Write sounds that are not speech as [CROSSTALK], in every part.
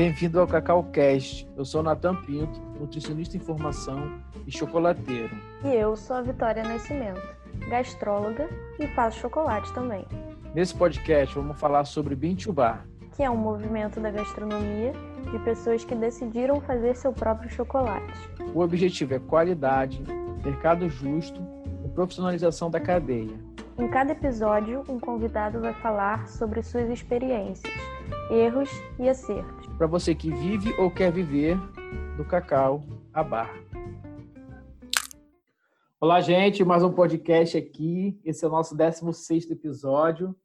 Bem-vindo ao Cacau Cast. Eu sou Natan Pinto, nutricionista em formação e chocolateiro. E eu sou a Vitória Nascimento, gastróloga e faço chocolate também. Nesse podcast vamos falar sobre Bintubar, que é um movimento da gastronomia de pessoas que decidiram fazer seu próprio chocolate. O objetivo é qualidade, mercado justo e profissionalização da cadeia. Em cada episódio, um convidado vai falar sobre suas experiências, erros e acertos. Para você que vive ou quer viver do cacau à barra. Olá, gente, mais um podcast aqui. Esse é o nosso 16 episódio.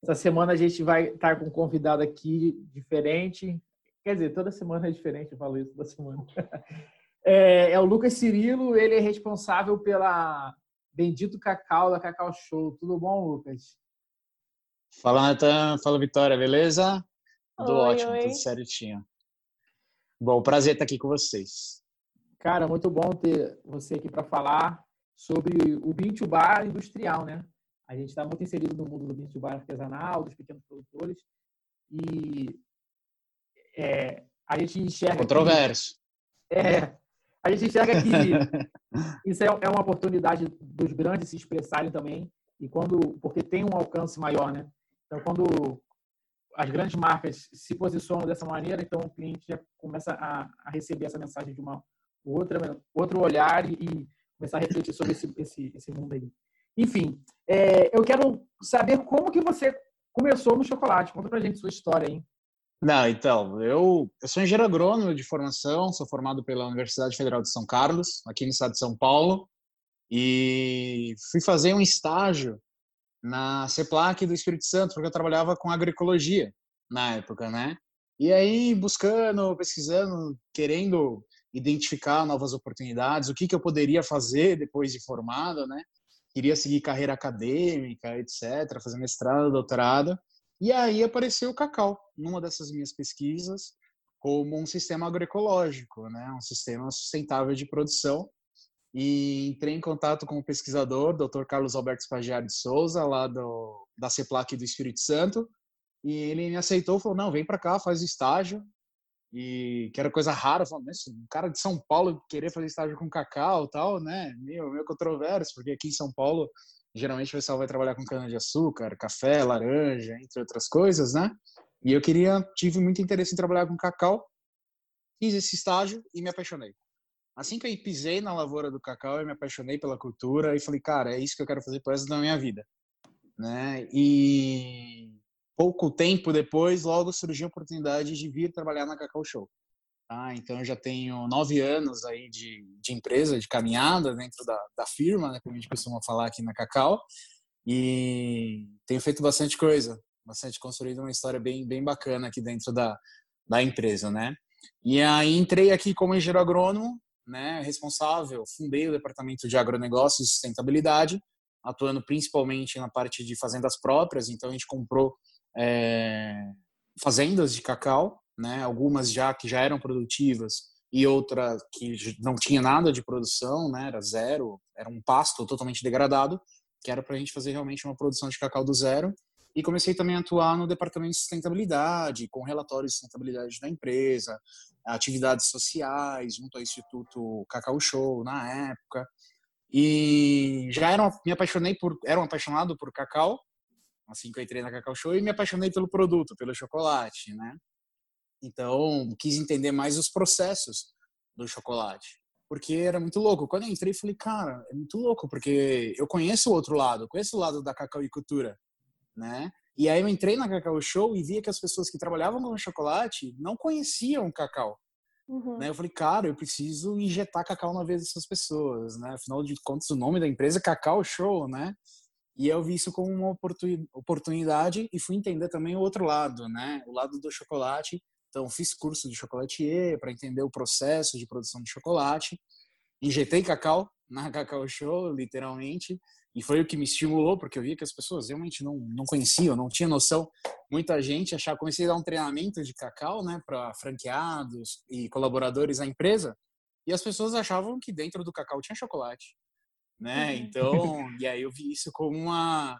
Essa semana a gente vai estar com um convidado aqui diferente. Quer dizer, toda semana é diferente, eu falo isso toda semana. [LAUGHS] É, é o Lucas Cirilo, ele é responsável pela Bendito Cacau da Cacau Show. Tudo bom, Lucas? Fala, Natan. Fala, Vitória. Beleza? Tudo Oi, ótimo, oi. tudo certinho. Bom, prazer estar aqui com vocês. Cara, muito bom ter você aqui para falar sobre o Bintu Bar industrial, né? A gente está muito inserido no mundo do Bintu Bar artesanal, dos pequenos produtores, e é, a gente enxerga... que- Controverso. É, a gente enxerga que [LAUGHS] isso é, é uma oportunidade dos grandes se expressarem também, e quando porque tem um alcance maior, né? Então, quando as grandes marcas se posicionam dessa maneira, então o cliente já começa a, a receber essa mensagem de uma outra outro olhar e, começar a refletir sobre esse, esse, esse mundo aí. Enfim, é, eu quero saber como que você começou no chocolate. Conta pra gente sua história aí. Não, então, eu, eu sou engenheiro agrônomo de formação, sou formado pela Universidade Federal de São Carlos, aqui no estado de São Paulo, e fui fazer um estágio na CEPLAC do Espírito Santo, porque eu trabalhava com agroecologia na época, né? E aí, buscando, pesquisando, querendo identificar novas oportunidades, o que, que eu poderia fazer depois de formado, né? Queria seguir carreira acadêmica, etc., fazer mestrado, doutorado. E aí apareceu o cacau, numa dessas minhas pesquisas, como um sistema agroecológico, né? um sistema sustentável de produção. E entrei em contato com o pesquisador, Dr. Carlos Alberto Spagiari de Souza, lá do, da CEPLAC do Espírito Santo, e ele me aceitou, falou, não, vem para cá, faz estágio, e que era coisa rara, "Nossa, um cara de São Paulo querer fazer estágio com cacau tal, né, meio, meio controverso, porque aqui em São Paulo, geralmente o pessoal vai trabalhar com cana-de-açúcar, café, laranja, entre outras coisas, né, e eu queria, tive muito interesse em trabalhar com cacau, fiz esse estágio e me apaixonei. Assim que eu pisei na lavoura do cacau, eu me apaixonei pela cultura e falei, cara, é isso que eu quero fazer pro resto da minha vida, né? E pouco tempo depois, logo surgiu a oportunidade de vir trabalhar na Cacau Show. Tá? Então, eu já tenho nove anos aí de, de empresa, de caminhada dentro da, da firma, né? Como a gente costuma falar aqui na Cacau. E tenho feito bastante coisa, bastante construído uma história bem, bem bacana aqui dentro da, da empresa, né? E aí entrei aqui como engenheiro agrônomo, né, responsável, fundei o departamento de agronegócios e sustentabilidade, atuando principalmente na parte de fazendas próprias. Então a gente comprou é, fazendas de cacau, né, algumas já que já eram produtivas e outra que não tinha nada de produção, né, era zero, era um pasto totalmente degradado, que era para a gente fazer realmente uma produção de cacau do zero. E comecei também a atuar no departamento de sustentabilidade, com relatórios de sustentabilidade da empresa, atividades sociais, junto ao Instituto Cacau Show na época. E já era, me apaixonei por, era um apaixonado por cacau, assim que eu entrei na Cacau Show, e me apaixonei pelo produto, pelo chocolate, né? Então, quis entender mais os processos do chocolate. Porque era muito louco. Quando eu entrei, falei, cara, é muito louco, porque eu conheço o outro lado, conheço o lado da cacauicultura, né? E aí eu entrei na Cacau Show e via que as pessoas que trabalhavam com chocolate não conheciam cacau. Uhum. Né? Eu falei, cara, eu preciso injetar cacau na vida dessas pessoas, né? Afinal de contas, o nome da empresa é Cacau Show, né? E eu vi isso como uma oportuni- oportunidade e fui entender também o outro lado, né? O lado do chocolate. Então, fiz curso de chocolatier para entender o processo de produção de chocolate. Injetei cacau na Cacau Show, literalmente. E foi o que me estimulou, porque eu via que as pessoas realmente não, não conheciam, não tinham noção. Muita gente achava, comecei a dar um treinamento de cacau, né, para franqueados e colaboradores da empresa, e as pessoas achavam que dentro do cacau tinha chocolate, né? Uhum. Então, [LAUGHS] e aí eu vi isso como uma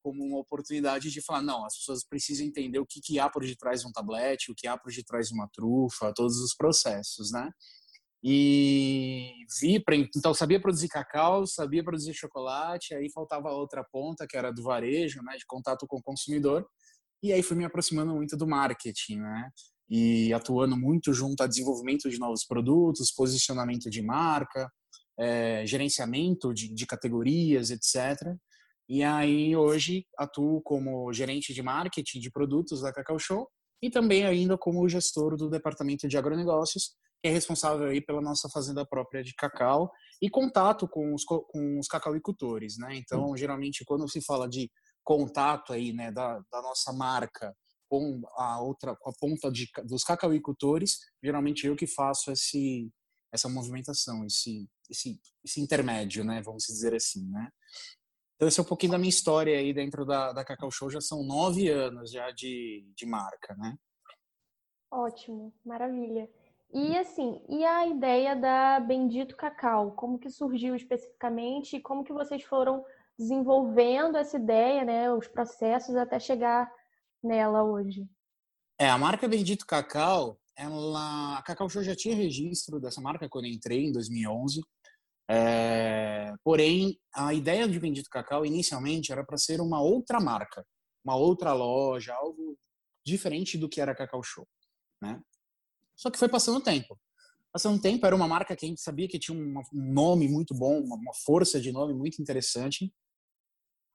como uma oportunidade de falar, não, as pessoas precisam entender o que, que há por detrás de um tablete, o que há por detrás de uma trufa, todos os processos, né? E vi, então sabia produzir cacau, sabia produzir chocolate, aí faltava outra ponta, que era do varejo, né, de contato com o consumidor. E aí fui me aproximando muito do marketing, né? E atuando muito junto a desenvolvimento de novos produtos, posicionamento de marca, é, gerenciamento de, de categorias, etc. E aí hoje atuo como gerente de marketing de produtos da Cacau Show e também ainda como gestor do departamento de agronegócios, que é responsável aí pela nossa fazenda própria de cacau e contato com os, com os cacauicultores, né? Então, geralmente, quando se fala de contato aí, né, da, da nossa marca com a outra, com a ponta de, dos cacauicultores, geralmente eu que faço esse, essa movimentação, esse, esse, esse intermédio, né, vamos dizer assim, né. Então esse é um pouquinho da minha história aí dentro da, da Cacau Show, já são nove anos já de, de marca, né. Ótimo, maravilha. E assim, e a ideia da Bendito Cacau, como que surgiu especificamente e como que vocês foram desenvolvendo essa ideia, né, os processos até chegar nela hoje? É, a marca Bendito Cacau, ela, a Cacau Show já tinha registro dessa marca quando eu entrei em 2011. É, porém, a ideia de Bendito Cacau inicialmente era para ser uma outra marca, uma outra loja, algo diferente do que era a Cacau Show, né? Só que foi passando o tempo. Passando o tempo, era uma marca que a gente sabia que tinha um nome muito bom, uma força de nome muito interessante.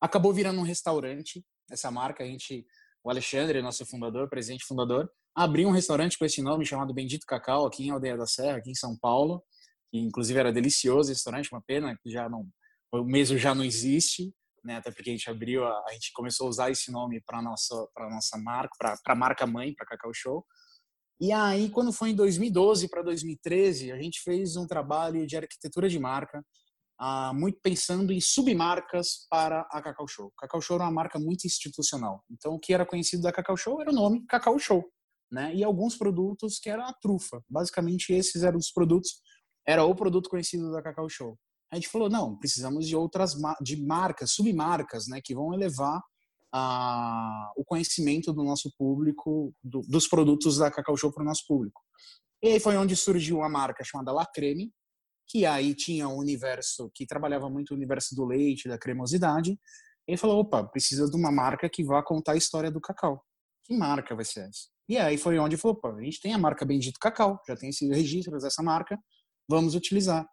Acabou virando um restaurante. Essa marca, a gente, o Alexandre, nosso fundador, presidente fundador, abriu um restaurante com esse nome chamado Bendito Cacau, aqui em Aldeia da Serra, aqui em São Paulo. Que, inclusive era delicioso esse restaurante, uma pena que já não, o mesmo já não existe, né? Até porque a gente abriu, a, a gente começou a usar esse nome para nossa para nossa marca, para a marca mãe, para Cacau Show. E aí, quando foi em 2012 para 2013, a gente fez um trabalho de arquitetura de marca, uh, muito pensando em submarcas para a Cacau Show. Cacau Show era uma marca muito institucional. Então, o que era conhecido da Cacau Show era o nome Cacau Show. Né? E alguns produtos que era a trufa. Basicamente, esses eram os produtos, era o produto conhecido da Cacau Show. A gente falou, não, precisamos de outras de marcas, submarcas, né, que vão elevar o conhecimento do nosso público, do, dos produtos da Cacau Show para o nosso público. E aí foi onde surgiu uma marca chamada La Creme, que aí tinha um universo que trabalhava muito o universo do leite, da cremosidade. Ele falou: opa, precisa de uma marca que vá contar a história do cacau. Que marca vai ser essa? E aí foi onde falou: opa, a gente tem a marca Bendito Cacau, já tem esse registro dessa marca, vamos utilizar.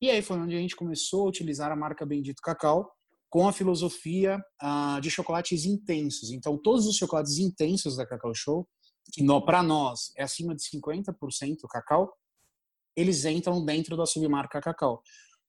E aí foi onde a gente começou a utilizar a marca Bendito Cacau com a filosofia uh, de chocolates intensos. Então, todos os chocolates intensos da Cacau Show, que para nós é acima de 50% cacau, eles entram dentro da submarca Cacau.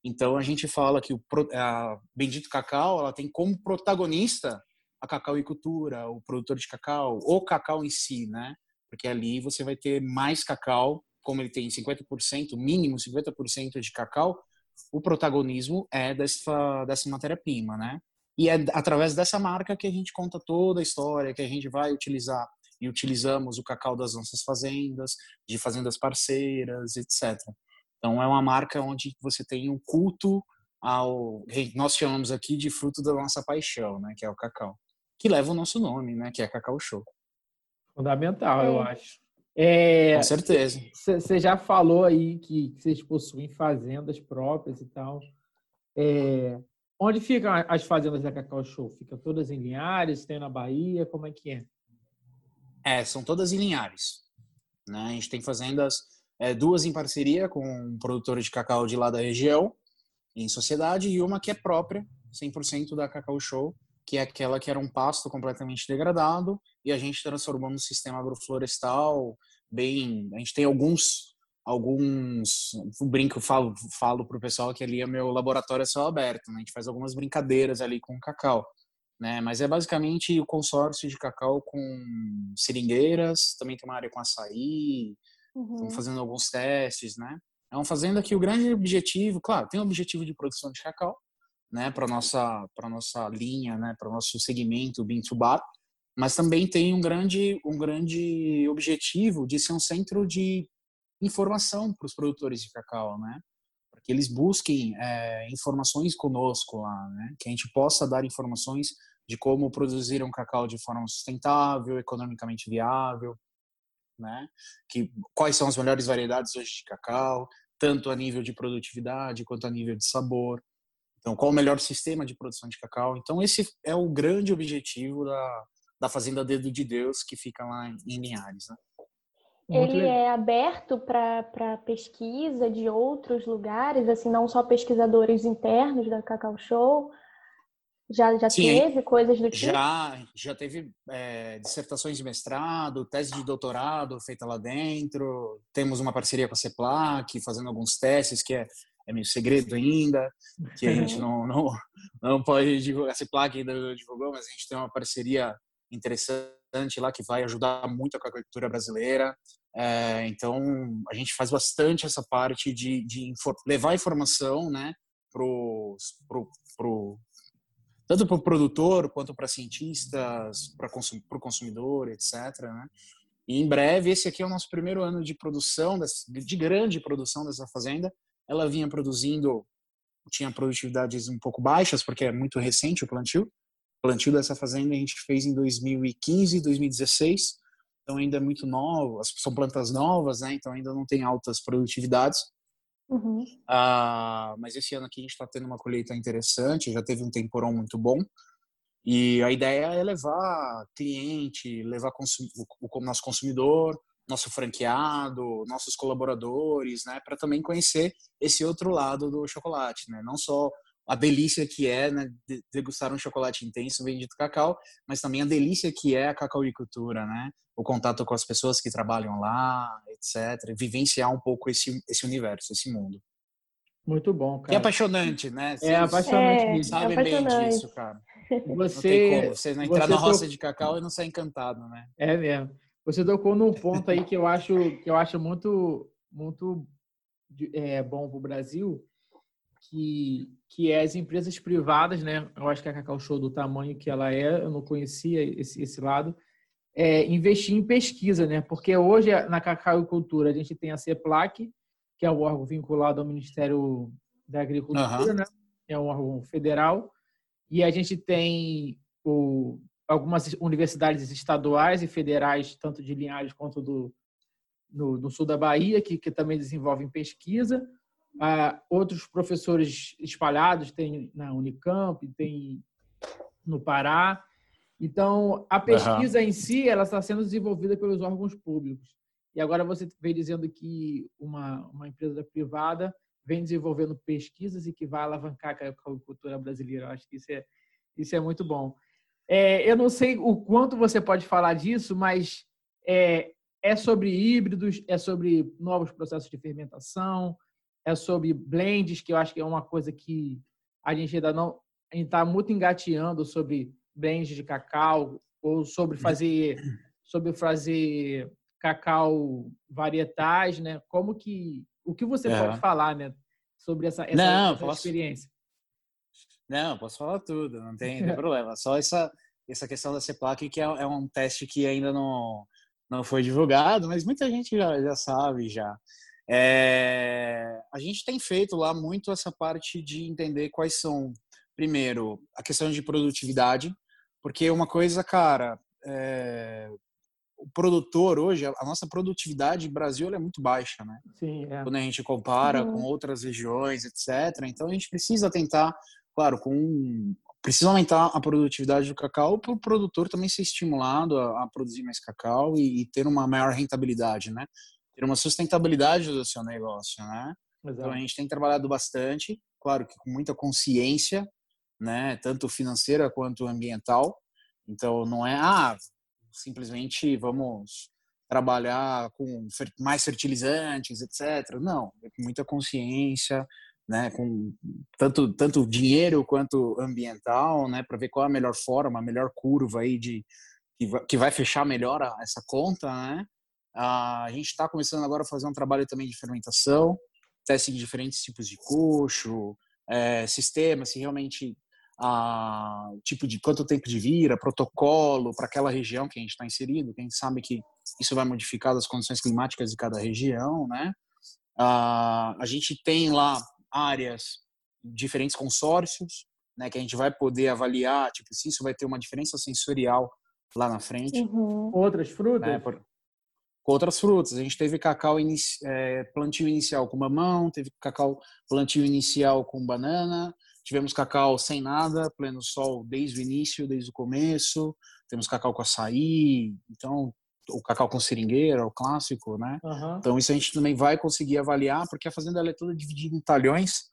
Então, a gente fala que o a Bendito Cacau ela tem como protagonista a cacauicultura, o produtor de cacau, o cacau em si, né? Porque ali você vai ter mais cacau, como ele tem 50%, mínimo 50% de cacau, o protagonismo é dessa, dessa matéria-prima, né? E é através dessa marca que a gente conta toda a história, que a gente vai utilizar e utilizamos o cacau das nossas fazendas, de fazendas parceiras, etc. Então é uma marca onde você tem um culto ao nós chamamos aqui de fruto da nossa paixão, né, que é o cacau, que leva o nosso nome, né, que é Cacau Show. Fundamental, é. eu acho. É, Com certeza. Você já falou aí que vocês possuem fazendas próprias e tal. É, onde ficam as fazendas da Cacau Show? Ficam todas em Linhares? Tem na Bahia? Como é que é? É, são todas em Linhares. Né? A gente tem fazendas, é, duas em parceria com um produtor de cacau de lá da região, em sociedade, e uma que é própria, 100% da Cacau Show, que é aquela que era um pasto completamente degradado e a gente transformou num sistema agroflorestal bem. A gente tem alguns alguns um brinco falo falo pro pessoal que ali é meu laboratório a céu aberto, né? A gente faz algumas brincadeiras ali com cacau, né? Mas é basicamente o consórcio de cacau com seringueiras, também tem uma área com açaí, uhum. estamos fazendo alguns testes, né? É uma fazenda que o grande objetivo, claro, tem o objetivo de produção de cacau, né, para nossa para nossa linha, né, para o nosso segmento bar, mas também tem um grande um grande objetivo de ser um centro de informação para os produtores de cacau, né, para que eles busquem é, informações conosco lá, né, que a gente possa dar informações de como produzir um cacau de forma sustentável, economicamente viável, né? Que quais são as melhores variedades hoje de cacau, tanto a nível de produtividade quanto a nível de sabor. Então, qual o melhor sistema de produção de cacau? Então, esse é o grande objetivo da, da Fazenda Dedo de Deus, que fica lá em Linhares. Né? Ele é aberto para pesquisa de outros lugares, assim, não só pesquisadores internos da Cacau Show, já, já Sim, teve coisas do tipo? Já, já teve é, dissertações de mestrado, tese de doutorado feita lá dentro. Temos uma parceria com a CEPLAC, fazendo alguns testes, que é, é meio segredo ainda, que a gente não, não, não pode divulgar. A CEPLAC ainda divulgou, mas a gente tem uma parceria interessante lá que vai ajudar muito a agricultura brasileira. É, então, a gente faz bastante essa parte de, de levar informação né, pro, pro, pro tanto para o produtor quanto para cientistas, para o consumidor, etc. Né? E em breve, esse aqui é o nosso primeiro ano de produção, de grande produção dessa fazenda. Ela vinha produzindo, tinha produtividades um pouco baixas, porque é muito recente o plantio. Plantio dessa fazenda a gente fez em 2015, 2016, então ainda é muito novo, são plantas novas, né? então ainda não tem altas produtividades. Uhum. Ah, mas esse ano aqui a gente está tendo uma colheita interessante, já teve um temporão muito bom. E a ideia é levar cliente, levar consum o, nosso consumidor, nosso franqueado, nossos colaboradores, né, para também conhecer esse outro lado do chocolate, né? Não só a delícia que é né, degustar um chocolate intenso vendido cacau, mas também a delícia que é a cacauicultura, né? O contato com as pessoas que trabalham lá, etc. Vivenciar um pouco esse, esse universo, esse mundo. Muito bom, cara. Que é apaixonante, né? É Vocês é apaixonante. É, sabem é bem disso, cara. Você, não tem como. Você não entrar você na roça de cacau e não sair encantado, né? É mesmo. Você tocou num ponto aí que eu acho que eu acho muito muito é, bom para o Brasil, que, que é as empresas privadas, né? Eu acho que a Cacau Show, do tamanho que ela é, eu não conhecia esse, esse lado, é investir em pesquisa, né? Porque hoje, na Cacau Cultura, a gente tem a CEPLAC, que é o órgão vinculado ao Ministério da Agricultura, uhum. né? É um órgão federal. E a gente tem o, algumas universidades estaduais e federais, tanto de Linhares quanto do, no, no sul da Bahia, que, que também desenvolvem pesquisa ah, outros professores espalhados, tem na Unicamp, tem no Pará. Então, a pesquisa uhum. em si, ela está sendo desenvolvida pelos órgãos públicos. E agora você vem dizendo que uma, uma empresa privada vem desenvolvendo pesquisas e que vai alavancar a agricultura brasileira. Eu acho que isso é, isso é muito bom. É, eu não sei o quanto você pode falar disso, mas é, é sobre híbridos, é sobre novos processos de fermentação, é sobre blends, que eu acho que é uma coisa que a gente ainda não está muito engateando sobre blends de cacau ou sobre fazer sobre fazer cacau varietais, né? Como que o que você é. pode falar, né, sobre essa, essa, não, essa posso... experiência? Não, posso falar tudo, não tem, não tem [LAUGHS] problema. Só essa essa questão da CEPAC que é, é, um teste que ainda não não foi divulgado, mas muita gente já, já sabe já. É, a gente tem feito lá muito essa parte de entender quais são, primeiro, a questão de produtividade, porque uma coisa, cara, é, o produtor hoje, a nossa produtividade no Brasil é muito baixa, né? Sim, é. Quando a gente compara uhum. com outras regiões, etc. Então a gente precisa tentar, claro, com precisa aumentar a produtividade do cacau para o produtor também ser estimulado a, a produzir mais cacau e, e, ter uma maior rentabilidade, né? Ter uma sustentabilidade do seu negócio, né? Exato. Então a gente tem trabalhado bastante, claro que com muita consciência, né, tanto financeira quanto ambiental. Então não é ah, simplesmente vamos trabalhar com mais fertilizantes, etc. Não, é com muita consciência, né, com tanto tanto dinheiro quanto ambiental, né, para ver qual é a melhor forma, a melhor curva aí de que vai, que vai fechar melhor essa conta, né? A gente está começando agora a fazer um trabalho também de fermentação, teste de diferentes tipos de coxo, é, sistema, se realmente a tipo de quanto tempo de vira, protocolo para aquela região que a gente está inserido, que a gente sabe que isso vai modificar as condições climáticas de cada região, né? a gente tem lá áreas, diferentes consórcios, né, que a gente vai poder avaliar, tipo, se isso vai ter uma diferença sensorial lá na frente. Uhum. Outras frutas? Né, por, com outras frutas. A gente teve cacau inici, é, plantio inicial com mamão, teve cacau plantio inicial com banana, tivemos cacau sem nada, pleno sol desde o início, desde o começo, temos cacau com açaí, então o cacau com seringueira, o clássico, né? Uhum. Então isso a gente também vai conseguir avaliar, porque a fazenda é toda dividida em talhões,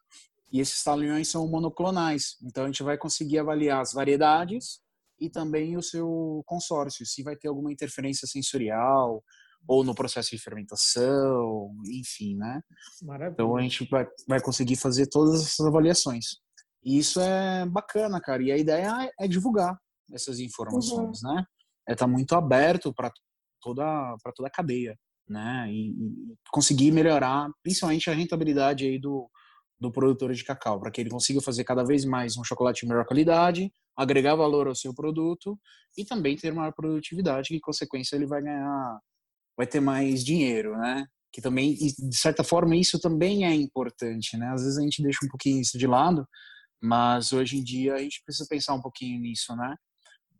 e esses talhões são monoclonais. Então a gente vai conseguir avaliar as variedades e também o seu consórcio, se vai ter alguma interferência sensorial ou no processo de fermentação, enfim, né? Maravilha. Então a gente vai, vai conseguir fazer todas essas avaliações. E isso é bacana, cara. E a ideia é divulgar essas informações, Uhum. né? É estar tá muito aberto para toda para toda a cadeia, né? E, e, conseguir melhorar, principalmente a rentabilidade aí do, do produtor de cacau, para que ele consiga fazer cada vez mais um chocolate de melhor qualidade, agregar valor ao seu produto e também ter maior produtividade, que em consequência ele vai ganhar, vai ter mais dinheiro, né? Que também, de certa forma, isso também é importante, né? Às vezes a gente deixa um pouquinho isso de lado, mas hoje em dia a gente precisa pensar um pouquinho nisso, né?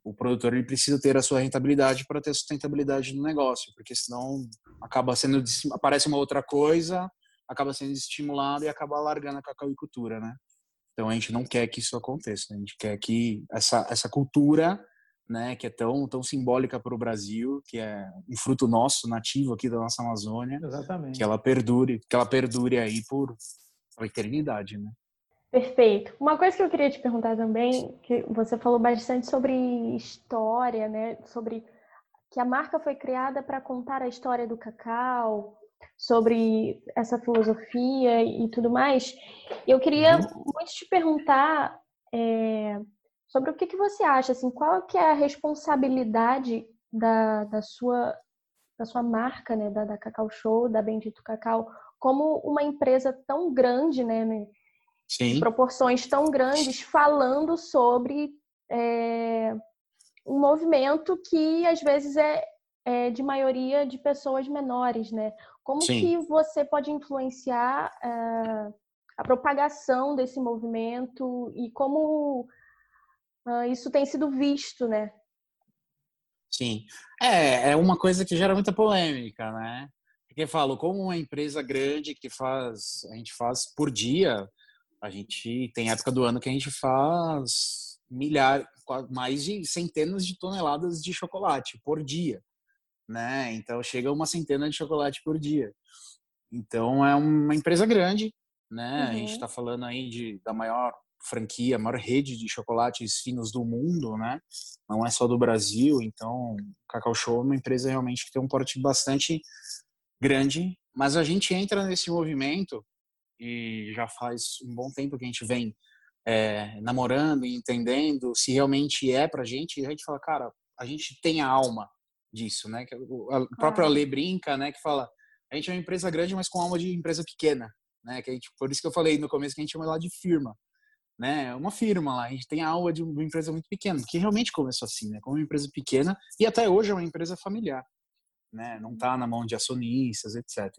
O produtor ele precisa ter a sua rentabilidade para ter sustentabilidade no negócio, porque senão acaba sendo aparece uma outra coisa, acaba sendo estimulado e acaba largando a cacauicultura, né? Então a gente não quer que isso aconteça, a gente quer que essa essa cultura, né, que é tão tão simbólica para o Brasil, que é um fruto nosso nativo aqui da nossa Amazônia, Exatamente. que ela perdure, que ela perdure aí por a eternidade, né? Perfeito. Uma coisa que eu queria te perguntar também, que você falou bastante sobre história, né? Sobre que a marca foi criada para contar a história do cacau, sobre essa filosofia e tudo mais. Eu queria Uhum. muito te perguntar é, sobre o que, que você acha, assim, qual que é a responsabilidade da, da sua da sua marca, né, da, da Cacau Show, da Bendito Cacau, como uma empresa tão grande, né, né Sim. proporções tão grandes, falando sobre é, um movimento que às vezes é, é, de maioria de pessoas menores, né? Como Sim. que você pode influenciar é, a propagação desse movimento e como ah, isso tem sido visto, né? Sim. É, é uma coisa que gera muita polêmica, né? Porque falo, como uma empresa grande que faz, a gente faz por dia, a gente tem época do ano que a gente faz milhares, mais de centenas de toneladas de chocolate por dia, né? Então chega uma centena de chocolate por dia. Então é uma empresa grande, né? A gente Uhum. está falando aí de, da maior franquia, a maior rede de chocolates finos do mundo, né? Não é só do Brasil. Então, Cacau Show é uma empresa realmente que tem um porte bastante grande, mas a gente entra nesse movimento e já faz um bom tempo que a gente vem é, namorando e entendendo se realmente é pra gente. E a gente fala, cara, a gente tem a alma disso, né? Que a própria lei brinca, né? Que fala, a gente é uma empresa grande, mas com alma de empresa pequena, né? Que a gente, por isso que eu falei no começo que a gente chama lá de firma, né? É Uma firma lá, a gente tem a alma de uma empresa muito pequena, que realmente começou assim, né? Como uma empresa pequena e até hoje é uma empresa familiar, né? Não tá na mão de acionistas, etc.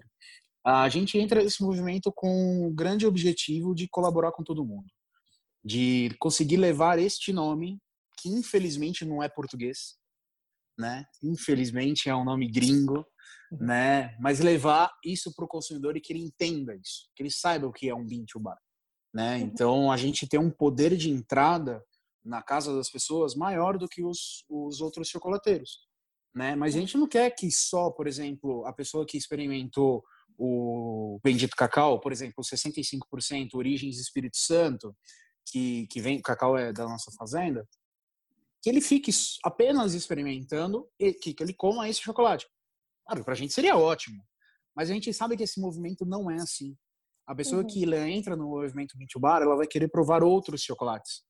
A gente entra nesse movimento com o grande objetivo de colaborar com todo mundo, de conseguir levar este nome, que infelizmente não é português, né? Infelizmente é um nome gringo, né? Mas levar isso para o consumidor e que ele entenda isso, que ele saiba o que é um bean to bar, né? Então a gente tem um poder de entrada na casa das pessoas maior do que os, os outros chocolateiros, né? Mas a gente não quer que só, por exemplo, a pessoa que experimentou o bendito cacau, por exemplo, 65% origens Espírito Santo, que, que vem, o cacau é da nossa fazenda, que ele fique apenas experimentando e que, que ele coma esse chocolate. Claro, pra gente seria ótimo, mas a gente sabe que esse movimento não é assim. A pessoa Uhum. que entra no movimento Mint Bar, ela vai querer provar outros chocolates.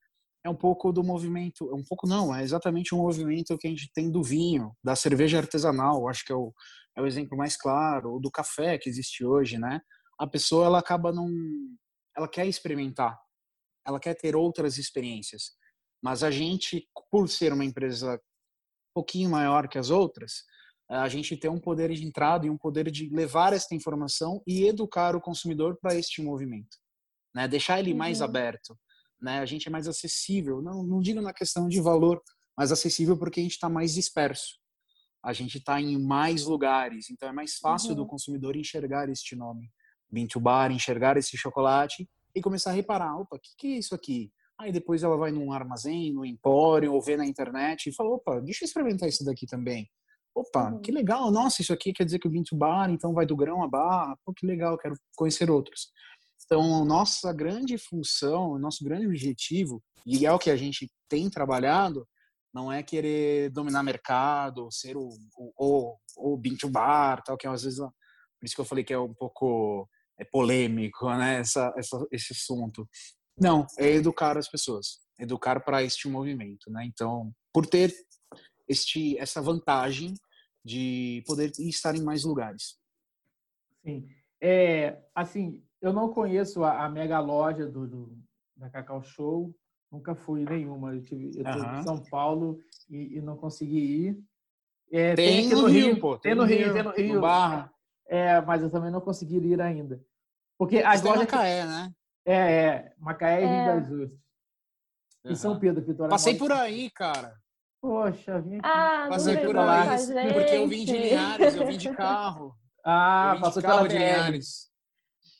É um pouco do movimento, é um pouco não, é exatamente o movimento que a gente tem do vinho, da cerveja artesanal, acho que é o, é o exemplo mais claro, ou do café que existe hoje, né? A pessoa ela acaba não, ela quer experimentar, ela quer ter outras experiências, mas a gente, por ser uma empresa um pouquinho maior que as outras, a gente tem um poder de entrada e um poder de levar esta informação e educar o consumidor para este movimento, né? Deixar ele mais Uhum. aberto, né? A gente é mais acessível, não, não digo na questão de valor, mas acessível porque a gente está mais disperso. A gente está em mais lugares, então é mais fácil uhum. do consumidor enxergar este nome, Bean to Bar, enxergar esse chocolate e começar a reparar, opa, o que, que é isso aqui? Aí depois ela vai num armazém, no empório, ou vê na internet e fala, opa, deixa eu experimentar isso daqui também. Opa, uhum. que legal, nossa, isso aqui quer dizer que eu vim bar, então vai do grão a barra, pô, que legal, quero conhecer outros. Então, nossa grande função, nosso grande objetivo, e é o que a gente tem trabalhado, não é querer dominar mercado, ser o, o, o, o to bar, tal, que às vezes, por isso que eu falei que é um pouco é polêmico, né, essa, essa, esse assunto. Não, é educar as pessoas, educar para este movimento, né? Então, por ter este, essa vantagem de poder estar em mais lugares. Sim. É, assim, eu não conheço a, a mega loja do, do, da Cacau Show, nunca fui nenhuma. Eu tive eu uhum. em São Paulo e, e não consegui ir. É, tem, tem aqui no Rio, Rio pô. Tem, tem no Rio, tem no Rio. No Barra. É, mas eu também não consegui ir ainda. Porque as lojas. Macaé, né? É, é. Macaé e Rio das Ostras. Uhum. E São Pedro, Vitória. Passei por aí, cara. Poxa, vim aqui. Ah, Passei por lá. Porque eu vim de Linhares, eu vim de [LAUGHS] carro. Ah, passou de carro de Linhares.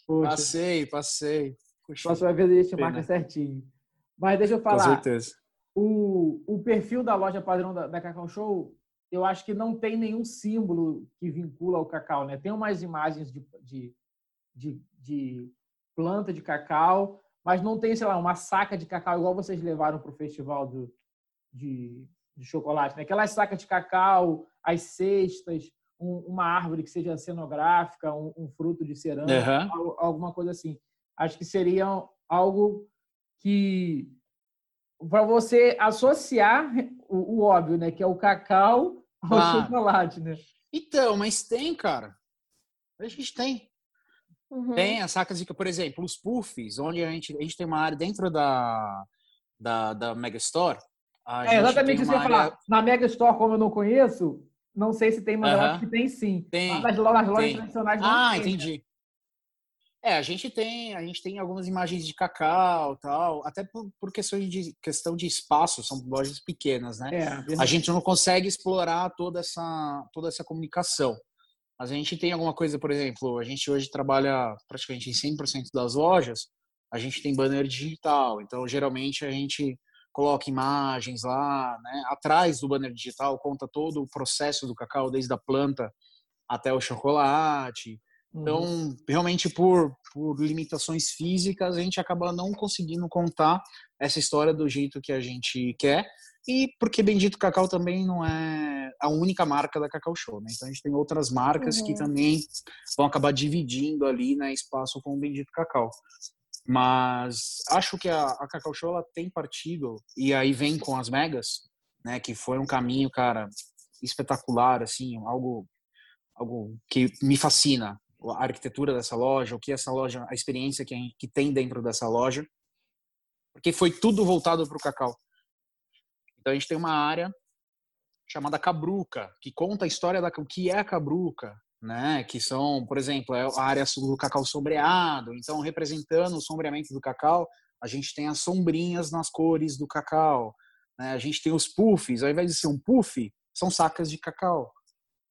Poxa. Passei, passei. Puxa. Próxima vez a gente Pena. marca certinho. Mas deixa eu falar. Com certeza. O, o perfil da loja padrão da, da Cacau Show, eu acho que não tem nenhum símbolo que vincula ao cacau, né? Tem umas imagens de, de, de, de planta de cacau, mas não tem, sei lá, uma saca de cacau igual vocês levaram para o festival do, de, de chocolate, né? Aquelas sacas de cacau, as cestas, um, uma árvore que seja cenográfica, um, um fruto de cerâmica, uhum. alguma coisa assim. Acho que seria algo que para você associar o, o, óbvio, né, que é o cacau ao ah. chocolate, né? Então, mas tem, cara. A gente tem. Uhum. Tem as sacas de, por exemplo, os puffs, onde a gente, a gente tem uma área dentro da, da, da Mega Store. é exatamente isso que eu ia falar. Na Mega Store, como eu não conheço, não sei se tem, mas uhum. eu acho que tem sim. Tem. Mas nas lojas tem. tradicionais não Ah, tem, entendi. Né? É, a gente tem, a gente tem algumas imagens de cacau, tal, até por, por questão de questão de espaço, são lojas pequenas, né? É, a gente não consegue explorar toda essa toda essa comunicação. Mas a gente tem alguma coisa, por exemplo, a gente hoje trabalha praticamente em 100% das lojas, a gente tem banner digital. Então, geralmente a gente coloca imagens lá, né? Atrás do banner digital conta todo o processo do cacau, desde a planta até o chocolate. Então, uhum. realmente, por, por limitações físicas, a gente acaba não conseguindo contar essa história do jeito que a gente quer. E porque Bendito Cacau também não é a única marca da Cacau Show, né? Então, a gente tem outras marcas uhum. que também vão acabar dividindo ali, né, espaço com o Bendito Cacau. Mas acho que a, a Cacau Show ela tem partido, e aí vem com as megas, né? Que foi um caminho, cara, espetacular, assim, algo, algo que me fascina. A arquitetura dessa loja, o que essa loja, a experiência que, que tem dentro dessa loja, porque foi tudo voltado para o cacau. Então a gente tem uma área chamada Cabruca, que conta a história da o que é a Cabruca, né? Que são, por exemplo, é a área do cacau sombreado. Então, representando o sombreamento do cacau, a gente tem as sombrinhas nas cores do cacau. Né? A gente tem os puffs. Ao invés de ser um puff, são sacas de cacau.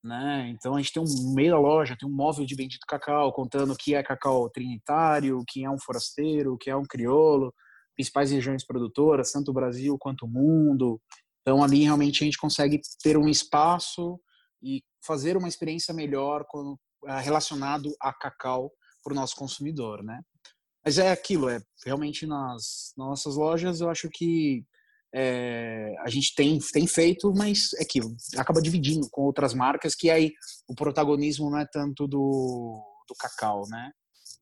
Né? Então, a gente tem um meio da loja, tem um móvel de bendito cacau, contando que é cacau trinitário, que é um forasteiro, que é um crioulo, principais regiões produtoras, tanto o Brasil quanto o mundo. Então, ali realmente a gente consegue ter um espaço e fazer uma experiência melhor com, uh, relacionado a cacau para o nosso consumidor, né? Mas é aquilo, é realmente nas, nas nossas lojas eu acho que é, a gente tem, tem feito, mas é aquilo, acaba dividindo com outras marcas que aí o protagonismo não é tanto do, do cacau, né?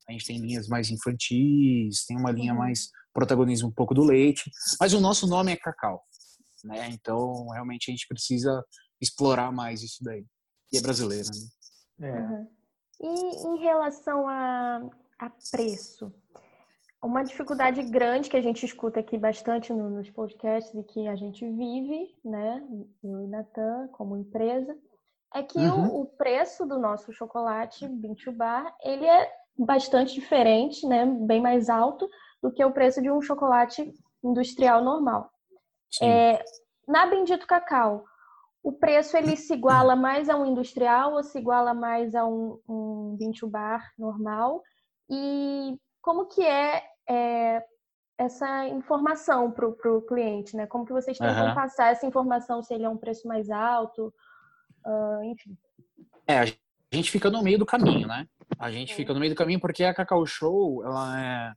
A gente tem linhas mais infantis, tem uma linha uhum. mais protagonismo um pouco do leite, mas o nosso nome é cacau, né? Então realmente a gente precisa explorar mais isso daí. E é brasileira, né? É. Uhum. E em relação a, a preço, uma dificuldade grande que a gente escuta aqui bastante no, nos podcasts e que a gente vive, né, eu e Natan, como empresa, é que uhum. o, o, preço do nosso chocolate Bintu Bar, ele é bastante diferente, né, bem mais alto do que o preço de um chocolate industrial normal. É, na Bendito Cacau, o preço ele se iguala mais a um industrial ou se iguala mais a um, um bar normal? E como que é, é essa informação para o cliente, né? Como que vocês tentam uhum. passar essa informação se ele é um preço mais alto, uh, enfim. É, a gente fica no meio do caminho, né? A gente fica no meio do caminho porque a Cacau Show, ela é,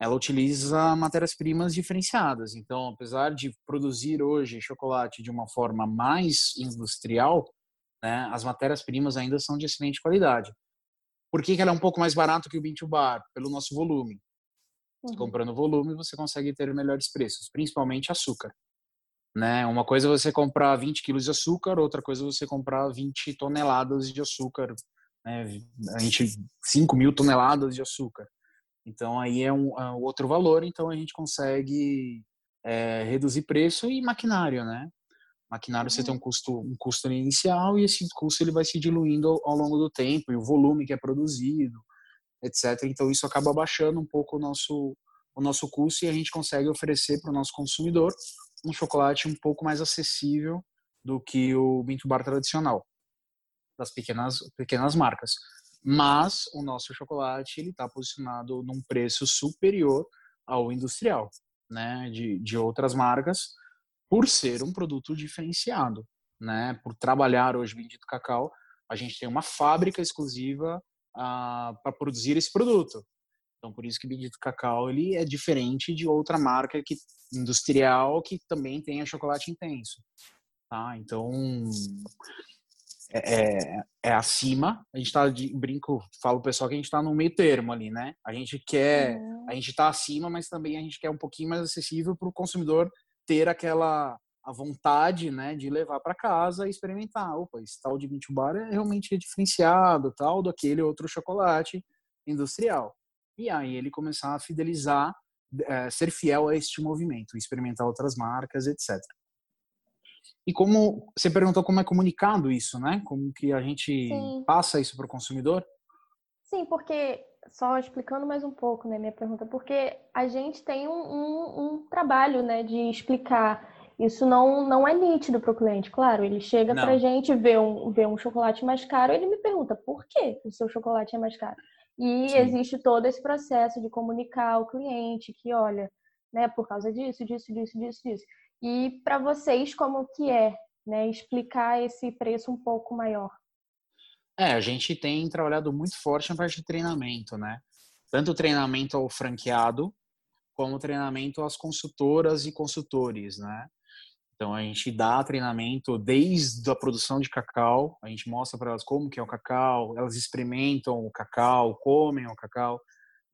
ela utiliza matérias-primas diferenciadas. Então, apesar de produzir hoje chocolate de uma forma mais industrial, né, as matérias-primas ainda são de excelente qualidade. Por que, que ela é um pouco mais barato que o Bean Bar? Pelo nosso volume. Uhum. Comprando volume, você consegue ter melhores preços, principalmente açúcar. Né? Uma coisa é você comprar 20 quilos de açúcar, outra coisa é você comprar 20 toneladas de açúcar, né? a gente 5 mil toneladas de açúcar. Então aí é um, é um outro valor, então a gente consegue é, reduzir preço e maquinário, né? Maquinário você tem um uhum. custo, um custo inicial e esse custo ele vai se diluindo ao, ao longo do tempo e o volume que é produzido, etc. Então isso acaba baixando um pouco o nosso, o nosso custo e a gente consegue oferecer para o nosso consumidor um chocolate um pouco mais acessível do que o Bintu Bar tradicional das pequenas pequenas marcas. Mas o nosso chocolate ele está posicionado num preço superior ao industrial, né, de, de outras marcas, por ser um produto diferenciado, né, por trabalhar hoje Bendito Cacau, a gente tem uma fábrica exclusiva ah, para produzir esse produto. Então, por isso que Bendito Cacau ele é diferente de outra marca que industrial que também tenha chocolate intenso. Tá? Então, é, é, é acima. A gente está de brinco, falo pessoal que a gente está no meio termo ali, né? A gente quer, a gente está acima, mas também a gente quer um pouquinho mais acessível para o consumidor ter aquela a vontade, né, de levar para casa e experimentar. Opa, esse tal de Mint Bar é realmente diferenciado, tal do aquele outro chocolate industrial. E aí ele começar a fidelizar, é, ser fiel a este movimento, experimentar outras marcas, etc. E como você perguntou como é comunicado isso, né? Como que a gente Sim. passa isso para o consumidor? Sim, porque só explicando mais um pouco, né, minha pergunta, porque a gente tem um, um, um trabalho, né, de explicar isso não, não é nítido para o cliente, claro. Ele chega para a gente, vê um, vê um chocolate mais caro, ele me pergunta por que o seu chocolate é mais caro. E Sim. existe todo esse processo de comunicar ao cliente que, olha, né, por causa disso, disso, disso, disso, disso. E para vocês, como que é, né, explicar esse preço um pouco maior? É, a gente tem trabalhado muito forte na parte de treinamento, né? Tanto treinamento ao franqueado, como treinamento às consultoras e consultores, né? Então a gente dá treinamento desde a produção de cacau, a gente mostra para elas como que é o cacau, elas experimentam o cacau, comem o cacau,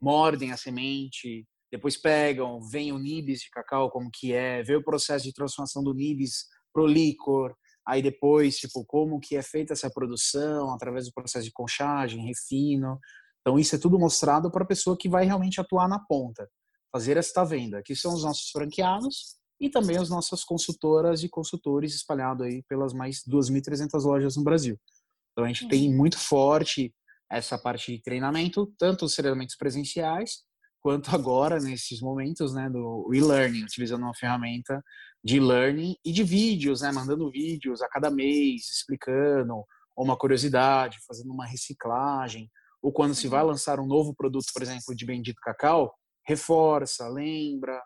mordem a semente, depois pegam, veem o nibs de cacau como que é, vê o processo de transformação do nibs pro licor, aí depois, tipo, como que é feita essa produção através do processo de conchagem, refino. Então isso é tudo mostrado para a pessoa que vai realmente atuar na ponta, fazer esta venda, que são os nossos franqueados e também as nossas consultoras e consultores espalhados aí pelas mais 2.300 lojas no Brasil. Então a gente tem uhum. muito forte essa parte de treinamento, tanto os treinamentos presenciais, quanto agora, nesses momentos, né, do e-learning, utilizando uma ferramenta de learning e de vídeos, né, mandando vídeos a cada mês, explicando uma curiosidade, fazendo uma reciclagem, ou quando se vai uhum. lançar um novo produto, por exemplo, de Bendito Cacau, reforça, lembra,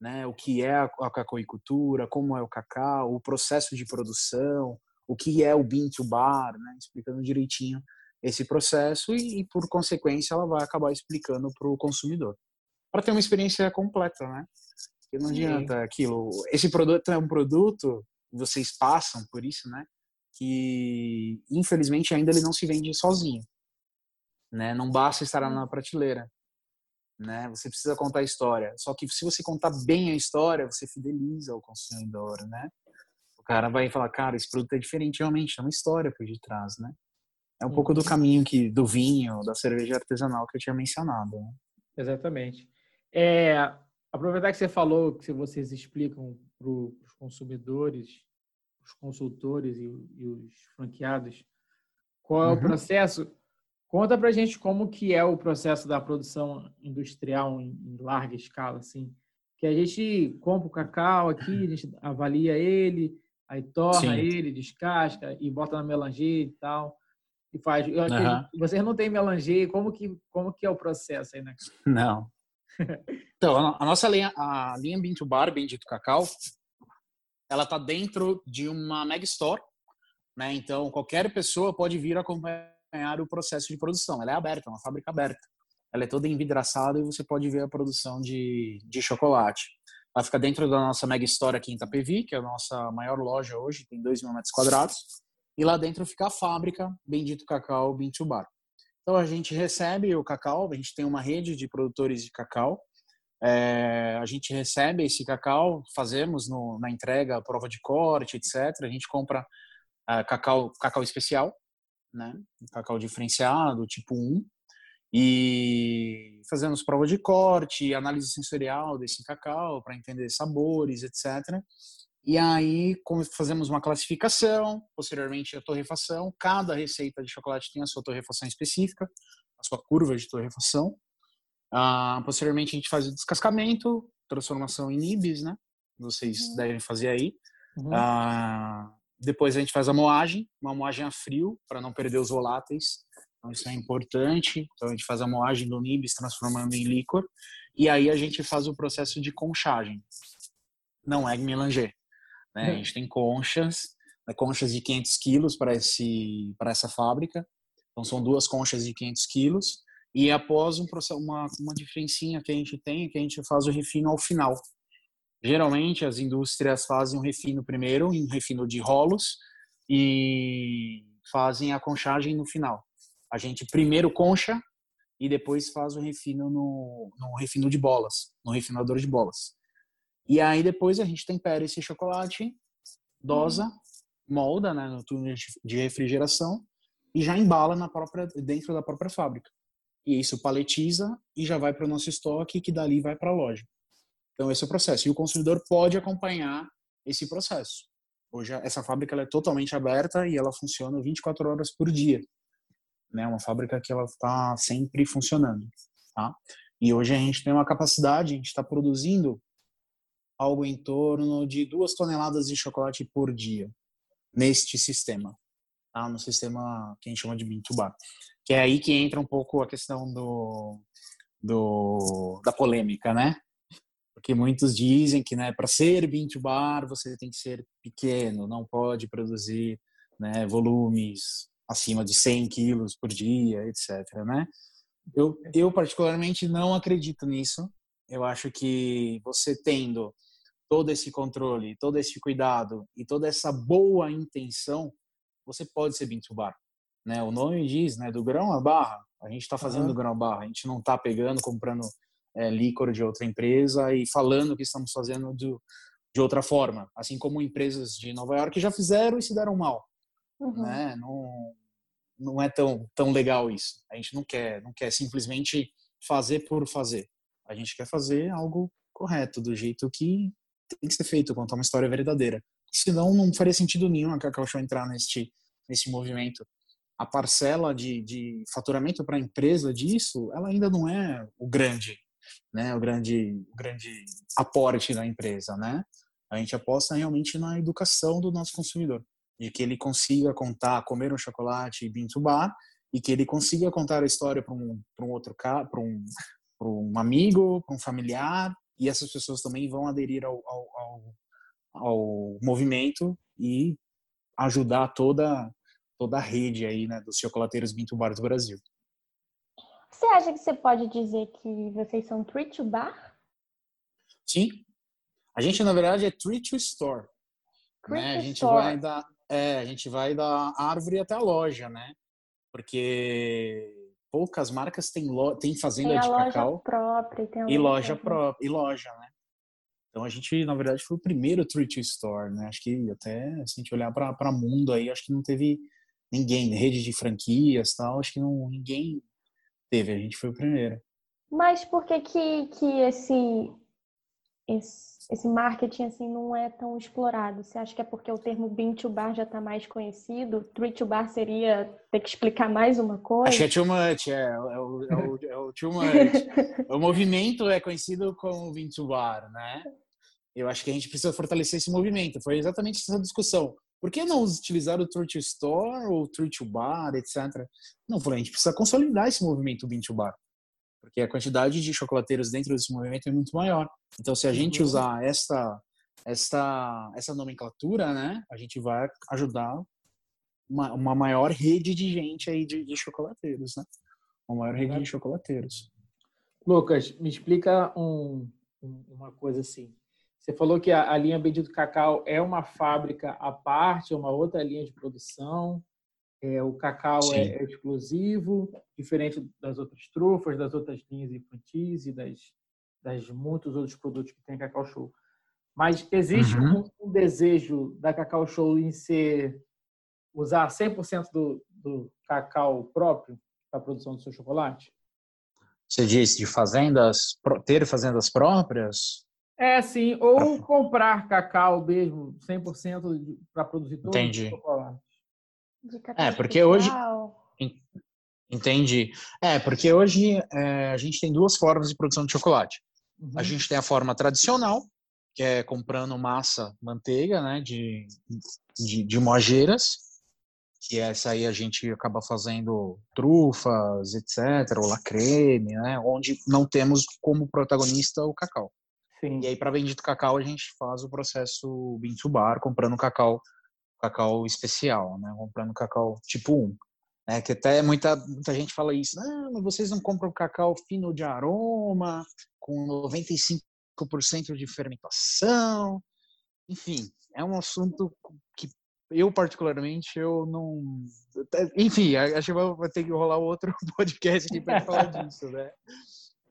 né, o que é a, cacauicultura, como é o cacau, o processo de produção, o que é o bean to bar, né, explicando direitinho esse processo e, e por consequência, ela vai acabar explicando para o consumidor, para ter uma experiência completa, né? Porque não adianta Sim. aquilo. Esse produto é um produto, vocês passam por isso, né? Que infelizmente ainda ele não se vende sozinho, né? Não basta estar na prateleira né? Você precisa contar a história. Só que se você contar bem a história, você fideliza o consumidor, né? O cara vai falar, cara, esse produto é diferente, realmente, é uma história por detrás, né? É um pouco do uhum. caminho que do vinho, da cerveja artesanal que eu tinha mencionado. Né? Exatamente. É, aproveitar que você falou que vocês explicam para os consumidores, os consultores e, e, os franqueados qual é o uhum. processo Conta pra gente como que é o processo da produção industrial em, em larga escala, assim. Que a gente compra o cacau aqui, a gente avalia ele, aí torna Sim. ele, descasca e bota na melanger e tal. E faz. Eu, uhum. Vocês não têm melanger, como que, como que é o processo aí, né? [LAUGHS] Não. Então, a nossa linha, a linha Bean to Bar, Bendito Cacau, ela tá dentro de uma mega store, né? Então, qualquer pessoa pode vir acompanhar o processo de produção. Ela é aberta, é uma fábrica aberta. Ela é toda envidraçada e você pode ver a produção de, de chocolate. Ela fica dentro da nossa mega store aqui em Itapevi, que é a nossa maior loja hoje, tem 2 mil metros quadrados. E lá dentro fica a fábrica Bendito Cacau Bean to Bar. Então a gente recebe o cacau, a gente tem uma rede de produtores de cacau. É, a gente recebe esse cacau, fazemos no, na entrega prova de corte, etc. A gente compra uh, cacau, cacau especial, né? cacau diferenciado, tipo 1, e fazemos prova de corte, análise sensorial desse cacau para entender sabores, etc. E aí fazemos uma classificação, posteriormente a torrefação. Cada receita de chocolate tem a sua torrefação específica, a sua curva de torrefação. Ah, posteriormente a gente faz o descascamento, transformação em nibs, né? Vocês uhum. devem fazer aí. Uhum. Ah, depois a gente faz a moagem, uma moagem a frio para não perder os voláteis. Então isso é importante. Então a gente faz a moagem do nibs transformando em líquor e aí a gente faz o processo de conchagem. Não é melanger. Né? A gente tem conchas, né, conchas de 500 quilos para esse para essa fábrica. Então são duas conchas de 500 quilos e após um uma uma diferencinha que a gente tem, que a gente faz o refino ao final. Geralmente as indústrias fazem um refino primeiro, um refino de rolos e fazem a conchagem no final. A gente primeiro concha e depois faz o refino no, no refino de bolas, no refinador de bolas. E aí depois a gente tempera esse chocolate, dosa, uhum. molda né, no túnel de refrigeração e já embala na própria, dentro da própria fábrica. E isso paletiza e já vai para o nosso estoque que dali vai para a loja. Então esse é o processo. E o consumidor pode acompanhar esse processo. Hoje essa fábrica ela é totalmente aberta e ela funciona 24 horas por dia. Né? Uma fábrica que ela está sempre funcionando. Tá? E hoje a gente tem uma capacidade, a gente está produzindo algo em torno de duas toneladas de chocolate por dia neste sistema, tá? no sistema que a gente chama de Bintubar. Que é aí que entra um pouco a questão do, do da polêmica, né? Porque muitos dizem que, né, para ser Bintubar você tem que ser pequeno, não pode produzir né, volumes acima de 100 quilos por dia, etc. Né? Eu, eu particularmente não acredito nisso. Eu acho que você tendo todo esse controle, todo esse cuidado e toda essa boa intenção, você pode ser Bintubar. Né? O nome diz, né, do grão à barra. A gente está fazendo uhum. grão à barra. A gente não está pegando, comprando é, licor de outra empresa e falando que estamos fazendo do, de outra forma. Assim como empresas de Nova York já fizeram e se deram mal. Uhum. Né? Não, não é tão, tão legal isso. A gente não quer, não quer simplesmente fazer por fazer. A gente quer fazer algo correto, do jeito que tem que ser feito, contar uma história verdadeira. Senão, não faria sentido nenhum a Cacau Show entrar neste, nesse movimento. A parcela de, de faturamento para a empresa disso, ela ainda não é o grande, né? O grande, o grande aporte da empresa, né? A gente aposta realmente na educação do nosso consumidor, de que ele consiga contar, comer um chocolate e bintubar, e que ele consiga contar a história para um, um outro para um, um amigo, para um familiar, e essas pessoas também vão aderir ao, ao, ao, ao movimento e ajudar toda toda a rede aí, né, dos chocolateiros Bintu Bar do Brasil. Você acha que você pode dizer que vocês são Tree to Bar? Sim. A gente, na verdade, é Tree to Store. Né? A gente store. vai da é, a gente vai da árvore até a loja, né? Porque poucas marcas têm, lo, têm fazenda tem de loja cacau. Própria, e loja própria. E loja, né? Então a gente, na verdade, foi o primeiro Treat Store, né? Acho que até se a gente olhar para mundo aí, acho que não teve ninguém, rede de franquias tal, acho que não, ninguém teve, a gente foi o primeiro. Mas por que que, que esse, esse, esse marketing assim não é tão explorado? Você acha que é porque o termo bean to bar já está mais conhecido? Tree to bar seria ter que explicar mais uma coisa? Acho que é too much, é, é, o, é, o, é o too much. [LAUGHS] o movimento é conhecido como bean to bar, né? Eu acho que a gente precisa fortalecer esse movimento. Foi exatamente essa discussão. Por que não utilizar o True to Store ou True to Bar, etc? Não, falei, a gente precisa consolidar esse movimento Bean to Bar porque a quantidade de chocolateiros dentro desse movimento é muito maior. Então, se a gente uhum. usar esta esta essa nomenclatura, né, a gente vai ajudar uma, uma maior rede de gente aí de, de chocolateiros, né? Uma maior rede de chocolateiros. Lucas, me explica um, uma coisa assim. Você falou que a, a linha Bendito Cacau é uma fábrica à parte, é uma outra linha de produção. É, o cacau é, é, exclusivo, diferente das outras trufas, das outras linhas infantis e das, das muitos outros produtos que tem Cacau Show. Mas existe uhum. um, um, desejo da Cacau Show em ser usar 100% do, do cacau próprio para a produção do seu chocolate? Você disse de fazendas, ter fazendas próprias? É, sim. Ou pra... comprar cacau mesmo, 100% para produzir todo Entendi. o chocolate. É, porque hoje. Entendi. É, porque hoje é, a gente tem duas formas de produção de chocolate. Uhum. A gente tem a forma tradicional, que é comprando massa, manteiga, né, de, de, de moageiras, que essa aí a gente acaba fazendo trufas, etc., ou lacreme, né, onde não temos como protagonista o cacau. Sim. E aí, para bendito cacau, a gente faz o processo bean to bar, comprando cacau cacau especial, né? Comprando cacau tipo 1. Né? Que até muita, muita gente fala isso. Ah, mas vocês não compram cacau fino de aroma, com 95% de fermentação. Enfim, é um assunto que eu particularmente eu não enfim acho que vai ter que rolar outro [LAUGHS] podcast aqui para falar disso né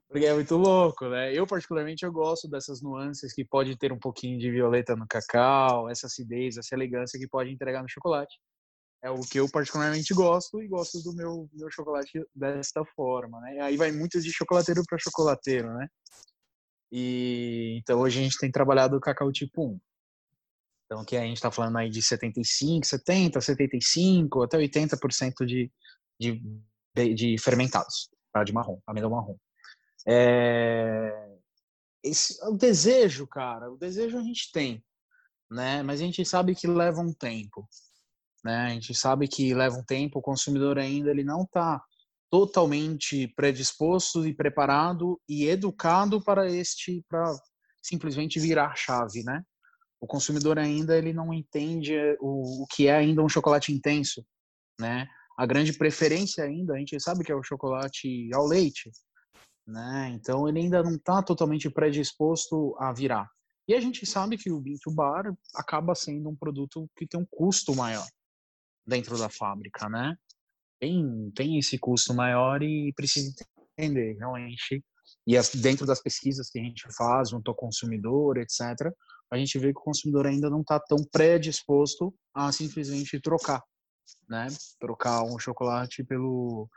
porque é muito louco, né? Eu, particularmente, eu gosto dessas nuances que pode ter um pouquinho de violeta no cacau, essa acidez, essa elegância que pode entregar no chocolate. É o que eu particularmente gosto e gosto do meu, meu chocolate desta forma, né? Aí vai muito de chocolateiro para chocolateiro, né? E então hoje a gente tem trabalhado o cacau tipo 1. Então que a gente está falando aí de 75, 70, 75, até 80% de, de, de fermentados, tá? de marrom, amêndoa marrom. É, esse, o desejo, cara, o desejo a gente tem, né? Mas a gente sabe que leva um tempo, né? A gente sabe que leva um tempo. O consumidor ainda ele não está totalmente predisposto e preparado e educado para este, para simplesmente virar chave, né? O consumidor ainda ele não entende o, o que é ainda um chocolate intenso, né? A grande preferência ainda, a gente sabe que é o chocolate ao leite, né? Então ele ainda não está totalmente predisposto a virar. E a gente sabe que o Binto Bar acaba sendo um produto que tem um custo maior dentro da fábrica, né? Tem, tem esse custo maior e precisa entender realmente. E as, dentro das pesquisas que a gente faz junto ao consumidor, etc., a gente vê que o consumidor ainda não está tão predisposto a simplesmente trocar, né? Trocar um chocolate pelo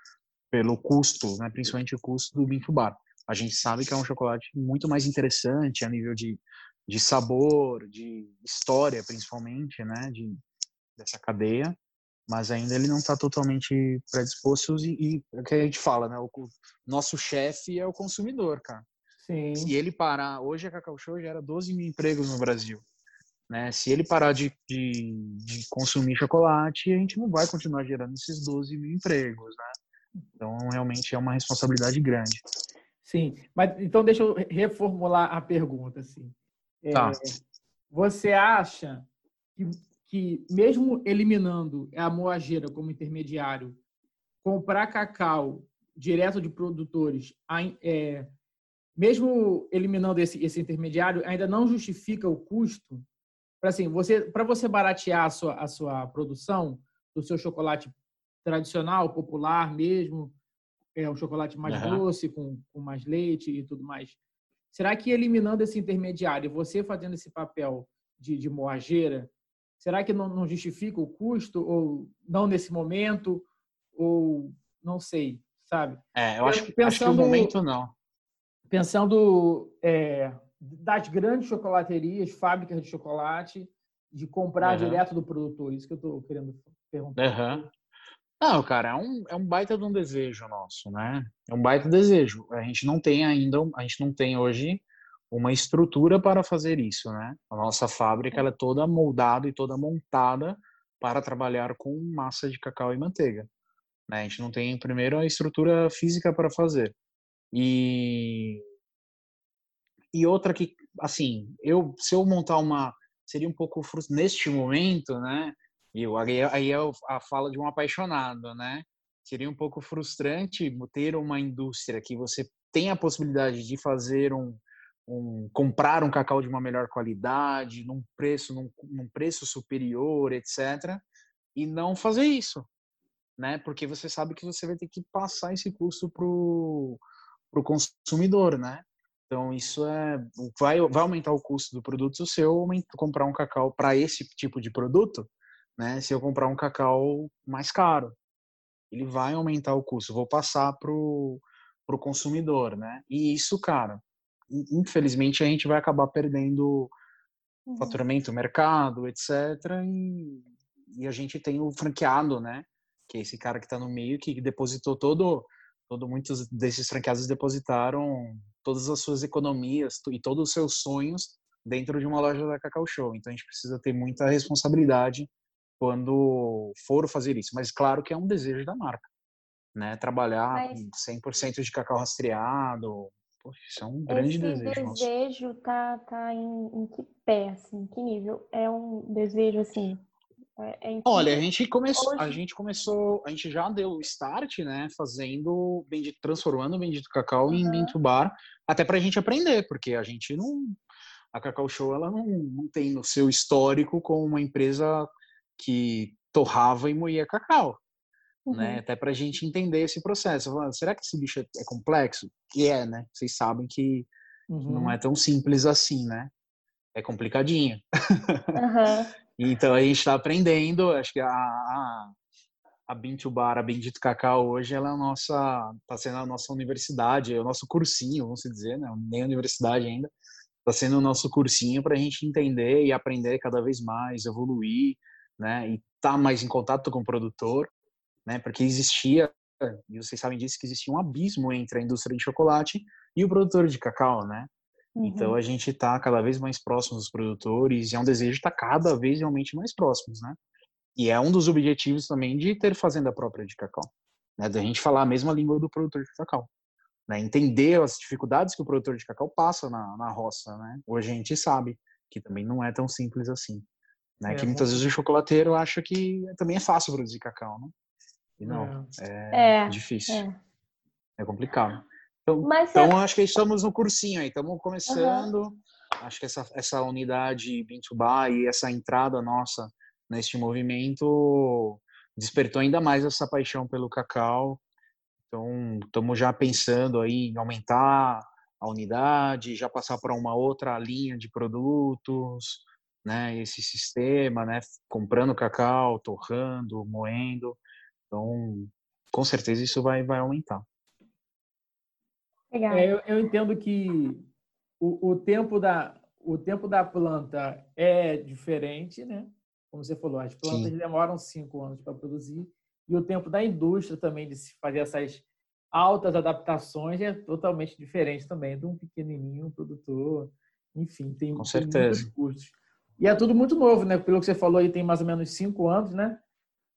pelo custo, né, principalmente o custo do Bintu Bar. A gente sabe que é um chocolate muito mais interessante a nível de, de sabor, de história, principalmente, né, de, dessa cadeia, mas ainda ele não está totalmente predisposto e, e é o que a gente fala, né, o, o nosso chefe é o consumidor, cara. Sim. Se ele parar, hoje a Cacau Show gera 12 mil empregos no Brasil. Né? Se ele parar de, de, de, consumir chocolate, a gente não vai continuar gerando esses 12 mil empregos, né? Então, realmente é uma responsabilidade grande. Sim, mas então deixa eu reformular a pergunta. Assim. É, tá. Você acha que, que, mesmo eliminando a moageira como intermediário, comprar cacau direto de produtores, é, mesmo eliminando esse, esse intermediário, ainda não justifica o custo? Para assim, você, você baratear a sua, a sua produção do seu chocolate tradicional, popular mesmo, é um chocolate mais uhum. doce, com, com mais leite e tudo mais. Será que eliminando esse intermediário, você fazendo esse papel de, de moageira, será que não, não justifica o custo ou não nesse momento ou não sei, sabe? É, eu acho, pensando, acho que no momento não. Pensando é, das grandes chocolaterias, fábricas de chocolate, de comprar uhum. direto do produtor? Isso que eu estou querendo perguntar. Uhum. Não, cara, é um, é um baita de um desejo nosso, né? É um baita desejo. A gente não tem ainda, a gente não tem hoje uma estrutura para fazer isso, né? A nossa fábrica ela é toda moldada e toda montada para trabalhar com massa de cacau e manteiga. Né? A gente não tem, primeiro, a estrutura física para fazer. E e outra que, assim, eu se eu montar uma seria um pouco frustrante neste momento, né? E aí, aí é a fala de um apaixonado, né? Seria um pouco frustrante ter uma indústria que você tem a possibilidade de fazer um, um comprar um cacau de uma melhor qualidade, num preço num, num preço superior, etc. E não fazer isso, né? Porque você sabe que você vai ter que passar esse custo pro pro consumidor, né? Então, isso é vai, vai aumentar o custo do produto se eu comprar um cacau para esse tipo de produto, né? Se eu comprar um cacau mais caro, ele vai aumentar o custo. Vou passar pro pro consumidor, né? E isso, cara, infelizmente a gente vai acabar perdendo uhum. faturamento, mercado, etc. E, e a gente tem o franqueado, né? Que é esse cara que está no meio que depositou todo todo muitos desses franqueados depositaram todas as suas economias e todos os seus sonhos dentro de uma loja da Cacau Show. Então a gente precisa ter muita responsabilidade quando for fazer isso. Mas claro que é um desejo da marca, né? Trabalhar Mas... com 100% de cacau rastreado. Poxa, isso é um grande Esse desejo. Esse desejo tá, tá em, em que pé, assim? Que nível? É um desejo, assim, é, é Olha, a gente começou, Hoje... a gente começou, a gente já deu o start, né, fazendo, bendito, transformando o Bendito Cacau uhum. em Bento Bar, até pra gente aprender, porque a gente não, a Cacau Show, ela não, não tem no seu histórico como uma empresa que torrava e moía cacau, né, uhum. né, até pra gente entender esse processo. Será que esse bicho é, é complexo? E é, né, vocês sabem que uhum. não é tão simples assim, né, é complicadinho. Uhum. [LAUGHS] Então a gente está aprendendo, acho que a, a, a Bintu Bar, a Bendito Cacau hoje, ela é a nossa, está sendo a nossa universidade, é o nosso cursinho, vamos dizer, né? nem universidade ainda, está sendo o nosso cursinho para a gente entender e aprender cada vez mais, evoluir, né? E tá mais em contato com o produtor, né? Porque existia, e vocês sabem disso, que existia um abismo entre a indústria de chocolate e o produtor de cacau, né? Então, uhum. Então a gente está cada vez mais próximo dos produtores e é um desejo estar tá cada vez realmente mais próximos, né? E é um dos objetivos também de ter fazenda própria de cacau, né? Da gente falar a mesma língua do produtor de cacau, né? Entender as dificuldades que o produtor de cacau passa na, na roça, né? Hoje a gente sabe que também não é tão simples assim, né? É, que muitas vezes o chocolateiro acha que também é fácil produzir cacau, né? E não, é, é difícil, é, é complicado. Então, Mas então acho que estamos no cursinho aí, estamos começando. Uhum. Acho que essa, essa unidade Bintubá e essa entrada nossa neste movimento despertou ainda mais essa paixão pelo cacau. Então, estamos já pensando aí em aumentar a unidade, já passar para uma outra linha de produtos, né? Esse sistema, né? Comprando cacau, torrando, moendo. Então, com certeza isso vai, vai aumentar. Legal. É, eu, eu, entendo que o, o, tempo da, o tempo da planta é diferente, né? Como você falou, as plantas Sim. demoram cinco anos para produzir e o tempo da indústria também de se fazer essas altas adaptações é totalmente diferente também de um pequenininho produtor. Enfim, tem, Com certeza. muitos custos. E é tudo muito novo, né? Pelo que você falou aí, tem mais ou menos cinco anos, né?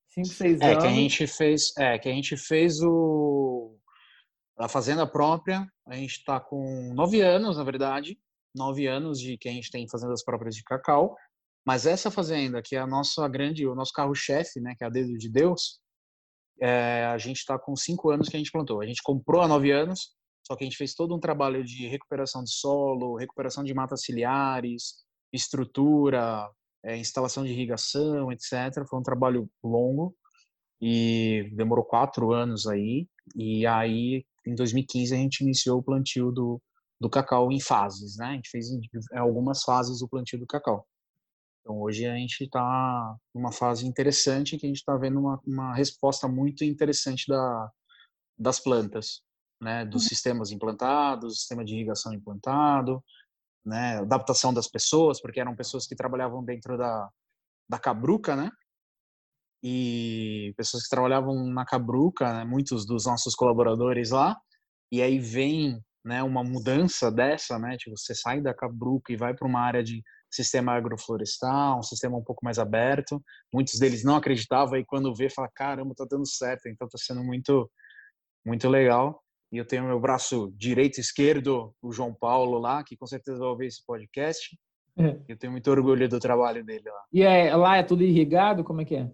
Cinco, seis é, anos. Que a gente fez, é, que a gente fez o, a fazenda própria, a gente está com nove anos, na verdade, nove anos de que a gente tem fazendas próprias de cacau. Mas essa fazenda, que é a nossa grande, o nosso carro-chefe, né, que é a Dedo de Deus, é, a gente está com cinco anos que a gente plantou. A gente comprou há nove anos, só que a gente fez todo um trabalho de recuperação de solo, recuperação de matas ciliares, estrutura, é, instalação de irrigação, etc. Foi um trabalho longo e demorou quatro anos aí. E aí em 2015 a gente iniciou o plantio do, do cacau em fases, né? A gente fez algumas fases o plantio do cacau. Então hoje a gente está numa fase interessante que a gente está vendo uma, uma resposta muito interessante da, das plantas, né? Dos uhum. sistemas implantados, sistema de irrigação implantado, né, adaptação das pessoas, porque eram pessoas que trabalhavam dentro da, da Cabruca, né? E pessoas que trabalhavam na Cabruca, né, muitos dos nossos colaboradores lá, e aí vem né, uma mudança dessa, né, tipo, você sai da Cabruca e vai para uma área de sistema agroflorestal, um sistema um pouco mais aberto. Muitos deles não acreditavam e quando vê, fala, caramba, tá dando certo, então tá sendo muito, muito legal. E eu tenho meu braço direito e esquerdo, o João Paulo lá, que com certeza vai ouvir esse podcast. É. Eu tenho muito orgulho do trabalho dele lá. E é, lá é tudo irrigado? Como é que é?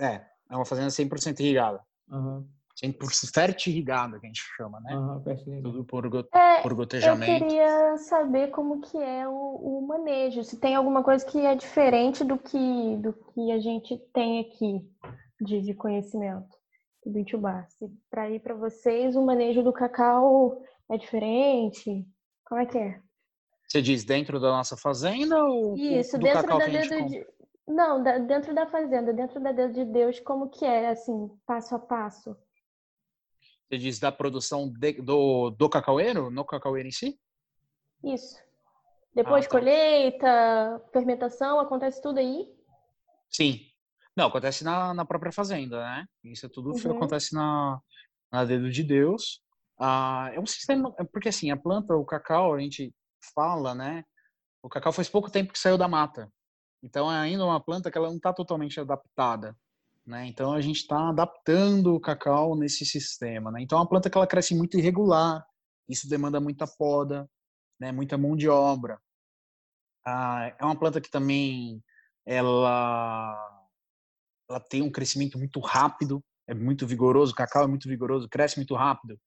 É, é uma fazenda 100% irrigada. Uhum. 100% fertirrigada, que a gente chama, né? Uhum, Tudo por, go é, por gotejamento. Eu queria saber como que é o, o, manejo, se tem alguma coisa que é diferente do que, do que a gente tem aqui de, de conhecimento do Itubá. Para ir para vocês, o manejo do cacau é diferente? Como é que é? Você diz dentro da nossa fazenda ou Isso, dentro da dedo de... Não, da, dentro da fazenda, dentro da dedo de Deus, como que é, assim, passo a passo? Você diz da produção de, do, do cacaueiro, no cacaueiro em si? Isso. Depois ah, tá. colheita, fermentação, acontece tudo aí? Sim. Não, acontece na, na própria fazenda, né? Isso é tudo uhum. acontece na, na dedo de Deus. Ah, é um sistema, é porque assim, a planta, o cacau, a gente fala, né? O cacau faz pouco tempo que saiu da mata. Então é ainda uma planta que ela não está totalmente adaptada. Né? Então a gente está adaptando o cacau nesse sistema. Né? Então é uma planta que ela cresce muito irregular, isso demanda muita poda, né? muita mão de obra. Ah, é uma planta que também ela, ela tem um crescimento muito rápido, é muito vigoroso, o cacau é muito vigoroso, cresce muito rápido.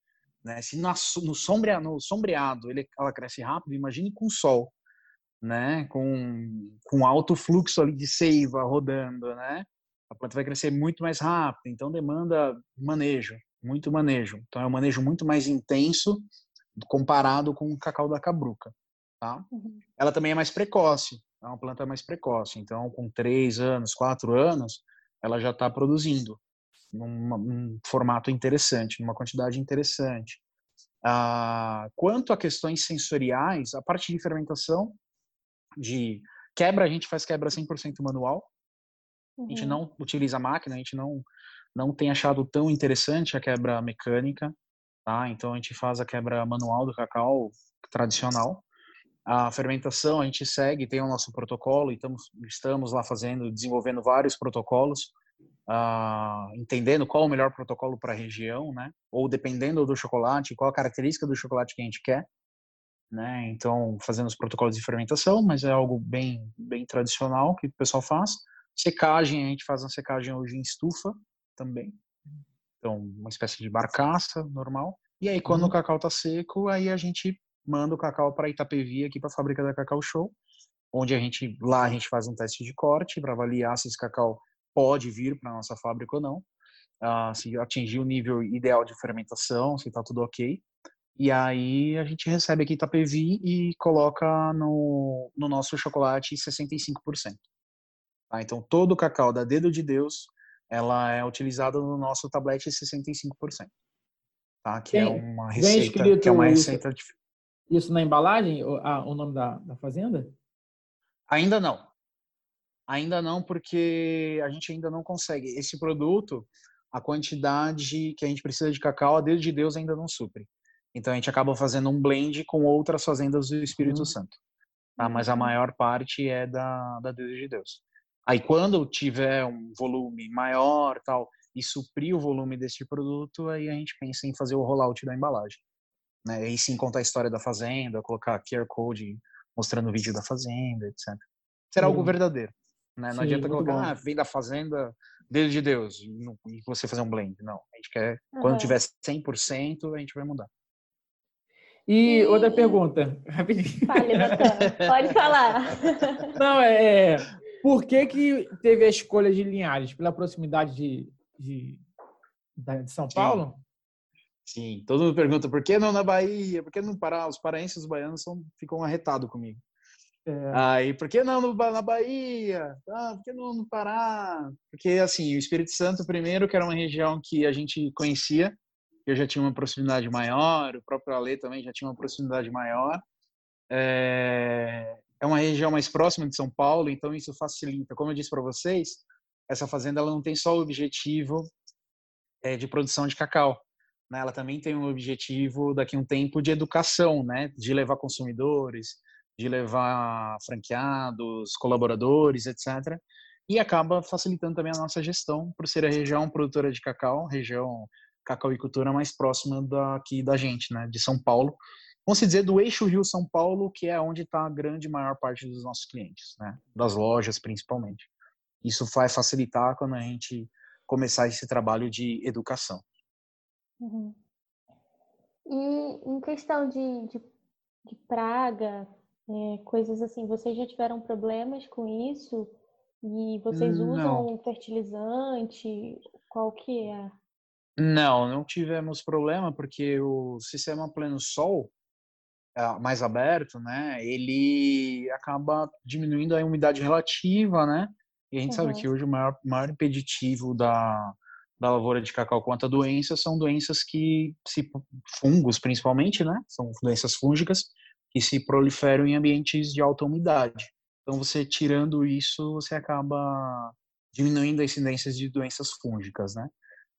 Né? Se no, no, sombrea, no sombreado ele, ela cresce rápido, imagine com sol, né? com, com alto fluxo ali de seiva rodando, né? a planta vai crescer muito mais rápido, então demanda manejo, muito manejo. Então é um manejo muito mais intenso comparado com o cacau da cabruca. Tá? Uhum. Ela também é mais precoce, é uma planta mais precoce. Então, com três anos, quatro anos, ela já está produzindo num, num, formato interessante, numa quantidade interessante. Ah, quanto a questões sensoriais, a parte de fermentação, de quebra, a gente faz quebra 100% manual. A gente uhum. não utiliza máquina, a gente não não tem achado tão interessante a quebra mecânica, tá? Então a gente faz a quebra manual do cacau tradicional. A fermentação a gente segue, tem o nosso protocolo, e estamos, estamos lá fazendo, desenvolvendo vários protocolos, uh, entendendo qual o melhor protocolo para a região, né? Ou dependendo do chocolate, qual a característica do chocolate que a gente quer, né? Então, fazendo os protocolos de fermentação, mas é algo bem, bem tradicional que o pessoal faz. Secagem, a gente faz uma secagem hoje em estufa também. Então, uma espécie de barcaça normal. E aí, quando uhum. o cacau tá seco, aí a gente manda o cacau para Itapevi, aqui para a fábrica da Cacau Show, onde a gente lá a gente faz um teste de corte para avaliar se esse cacau pode vir para nossa fábrica ou não, uh, se atingir o nível ideal de fermentação, se está tudo ok. E aí a gente recebe aqui Itapevi e coloca no, no nosso chocolate 65%. Tá? Então, todo o cacau da Dedo de Deus, ela é utilizada no nosso tablete 65%. Tá? Que é uma receita, que é uma receita isso, isso na embalagem, o, a, o nome da, da fazenda? Ainda não. Ainda não, porque a gente ainda não consegue. Esse produto, a quantidade que a gente precisa de cacau, a Dedo de Deus ainda não supre. Então a gente acaba fazendo um blend com outras fazendas do Espírito uhum. Santo. Tá? Mas a maior parte é da, da Dedo de Deus. Aí quando tiver um volume maior, tal, e suprir o volume desse produto, aí a gente pensa em fazer o rollout da embalagem. Né? E sim contar a história da fazenda, colocar QR Code mostrando o vídeo da fazenda, etc. Será algo verdadeiro. Né? Não sim, adianta colocar, ah, vem da fazenda, dedo de Deus, e você fazer um blend. Não, a gente quer, uhum. quando tiver 100%, a gente vai mudar. E, e... outra pergunta, rapidinho. Fale, Pode falar. Não, é, por que, que teve a escolha de Linhares? Pela proximidade de, de, de São Paulo? Sim. Todo mundo pergunta por que não na Bahia? Por que não Pará? Os paraenses os baianos são, ficam arretados comigo. É. Aí, por que não no, na Bahia? Ah, por que não no Pará? Porque, assim, o Espírito Santo, primeiro, que era uma região que a gente conhecia, eu já tinha uma proximidade maior, o próprio Ale também já tinha uma proximidade maior. é, é uma região mais próxima de São Paulo, então isso facilita. Como eu disse para vocês, essa fazenda ela não tem só o objetivo é, de produção de cacau, né? Ela também tem um objetivo daqui a um tempo de educação, né? De levar consumidores, de levar franqueados, colaboradores, etc. E acaba facilitando também a nossa gestão por ser a região produtora de cacau, região cacauicultura mais próxima daqui da gente, né? De São Paulo vamos dizer, do eixo Rio-São Paulo, que é onde está a grande maior parte dos nossos clientes, né? das lojas principalmente. Isso vai facilitar quando a gente começar esse trabalho de educação. Uhum. E em questão de, de, de praga, é, coisas assim, vocês já tiveram problemas com isso? E vocês usam não. fertilizante? Qual que é? Não, não tivemos problema, porque o sistema pleno sol, mais aberto, né, ele acaba diminuindo a umidade relativa, né? E a gente uhum. sabe que hoje o maior, maior impeditivo da, da lavoura de cacau quanto a doenças são doenças que se fungos principalmente, né? São doenças fúngicas que se proliferam em ambientes de alta umidade. Então você tirando isso, você acaba diminuindo a incidência de doenças fúngicas, né?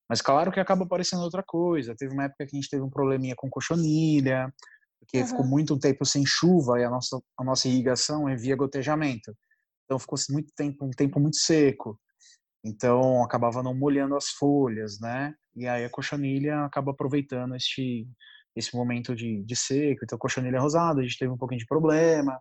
Mas claro que acaba aparecendo outra coisa. Teve uma época que a gente teve um probleminha com cochonilha, porque uhum. ficou muito tempo sem chuva e a nossa, a nossa irrigação é via gotejamento. Então ficou muito tempo, um tempo muito seco. Então acabava não molhando as folhas, né? E aí a cochonilha acaba aproveitando este esse momento de, de seco. Então cochonilha rosada, a gente teve um pouquinho de problema.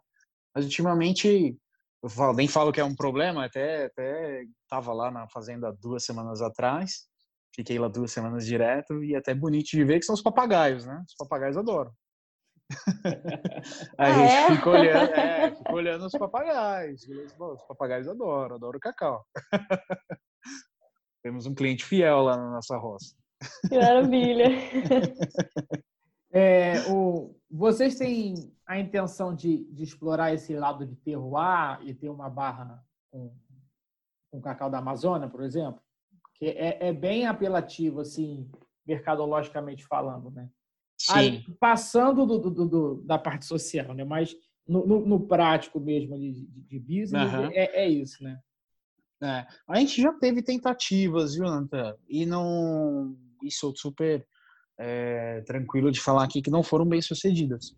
Mas ultimamente eu falo, nem falo que é um problema, até até tava lá na fazenda duas semanas atrás. Fiquei lá duas semanas direto e é até bonito de ver que são os papagaios, né? Os papagaios adoram. [LAUGHS] a ah, gente é? fica, olhando, [LAUGHS] é, fica olhando os papagaios. Os papagaios adoram, adoram cacau. [LAUGHS] Temos um cliente fiel lá na nossa roça. Que maravilha! É, o, vocês têm a intenção de, de, explorar esse lado de terroir e ter uma barra com, com cacau da Amazônia, por exemplo? Que é, é bem apelativo, assim, mercadologicamente falando, né? Aí, passando do, do, do, da parte social, né? Mas no, no, no prático mesmo de, de business, uhum. é, é, isso, né? É. A gente já teve tentativas, viu, Nanta? E não. Isso super é, tranquilo de falar aqui que não foram bem sucedidas.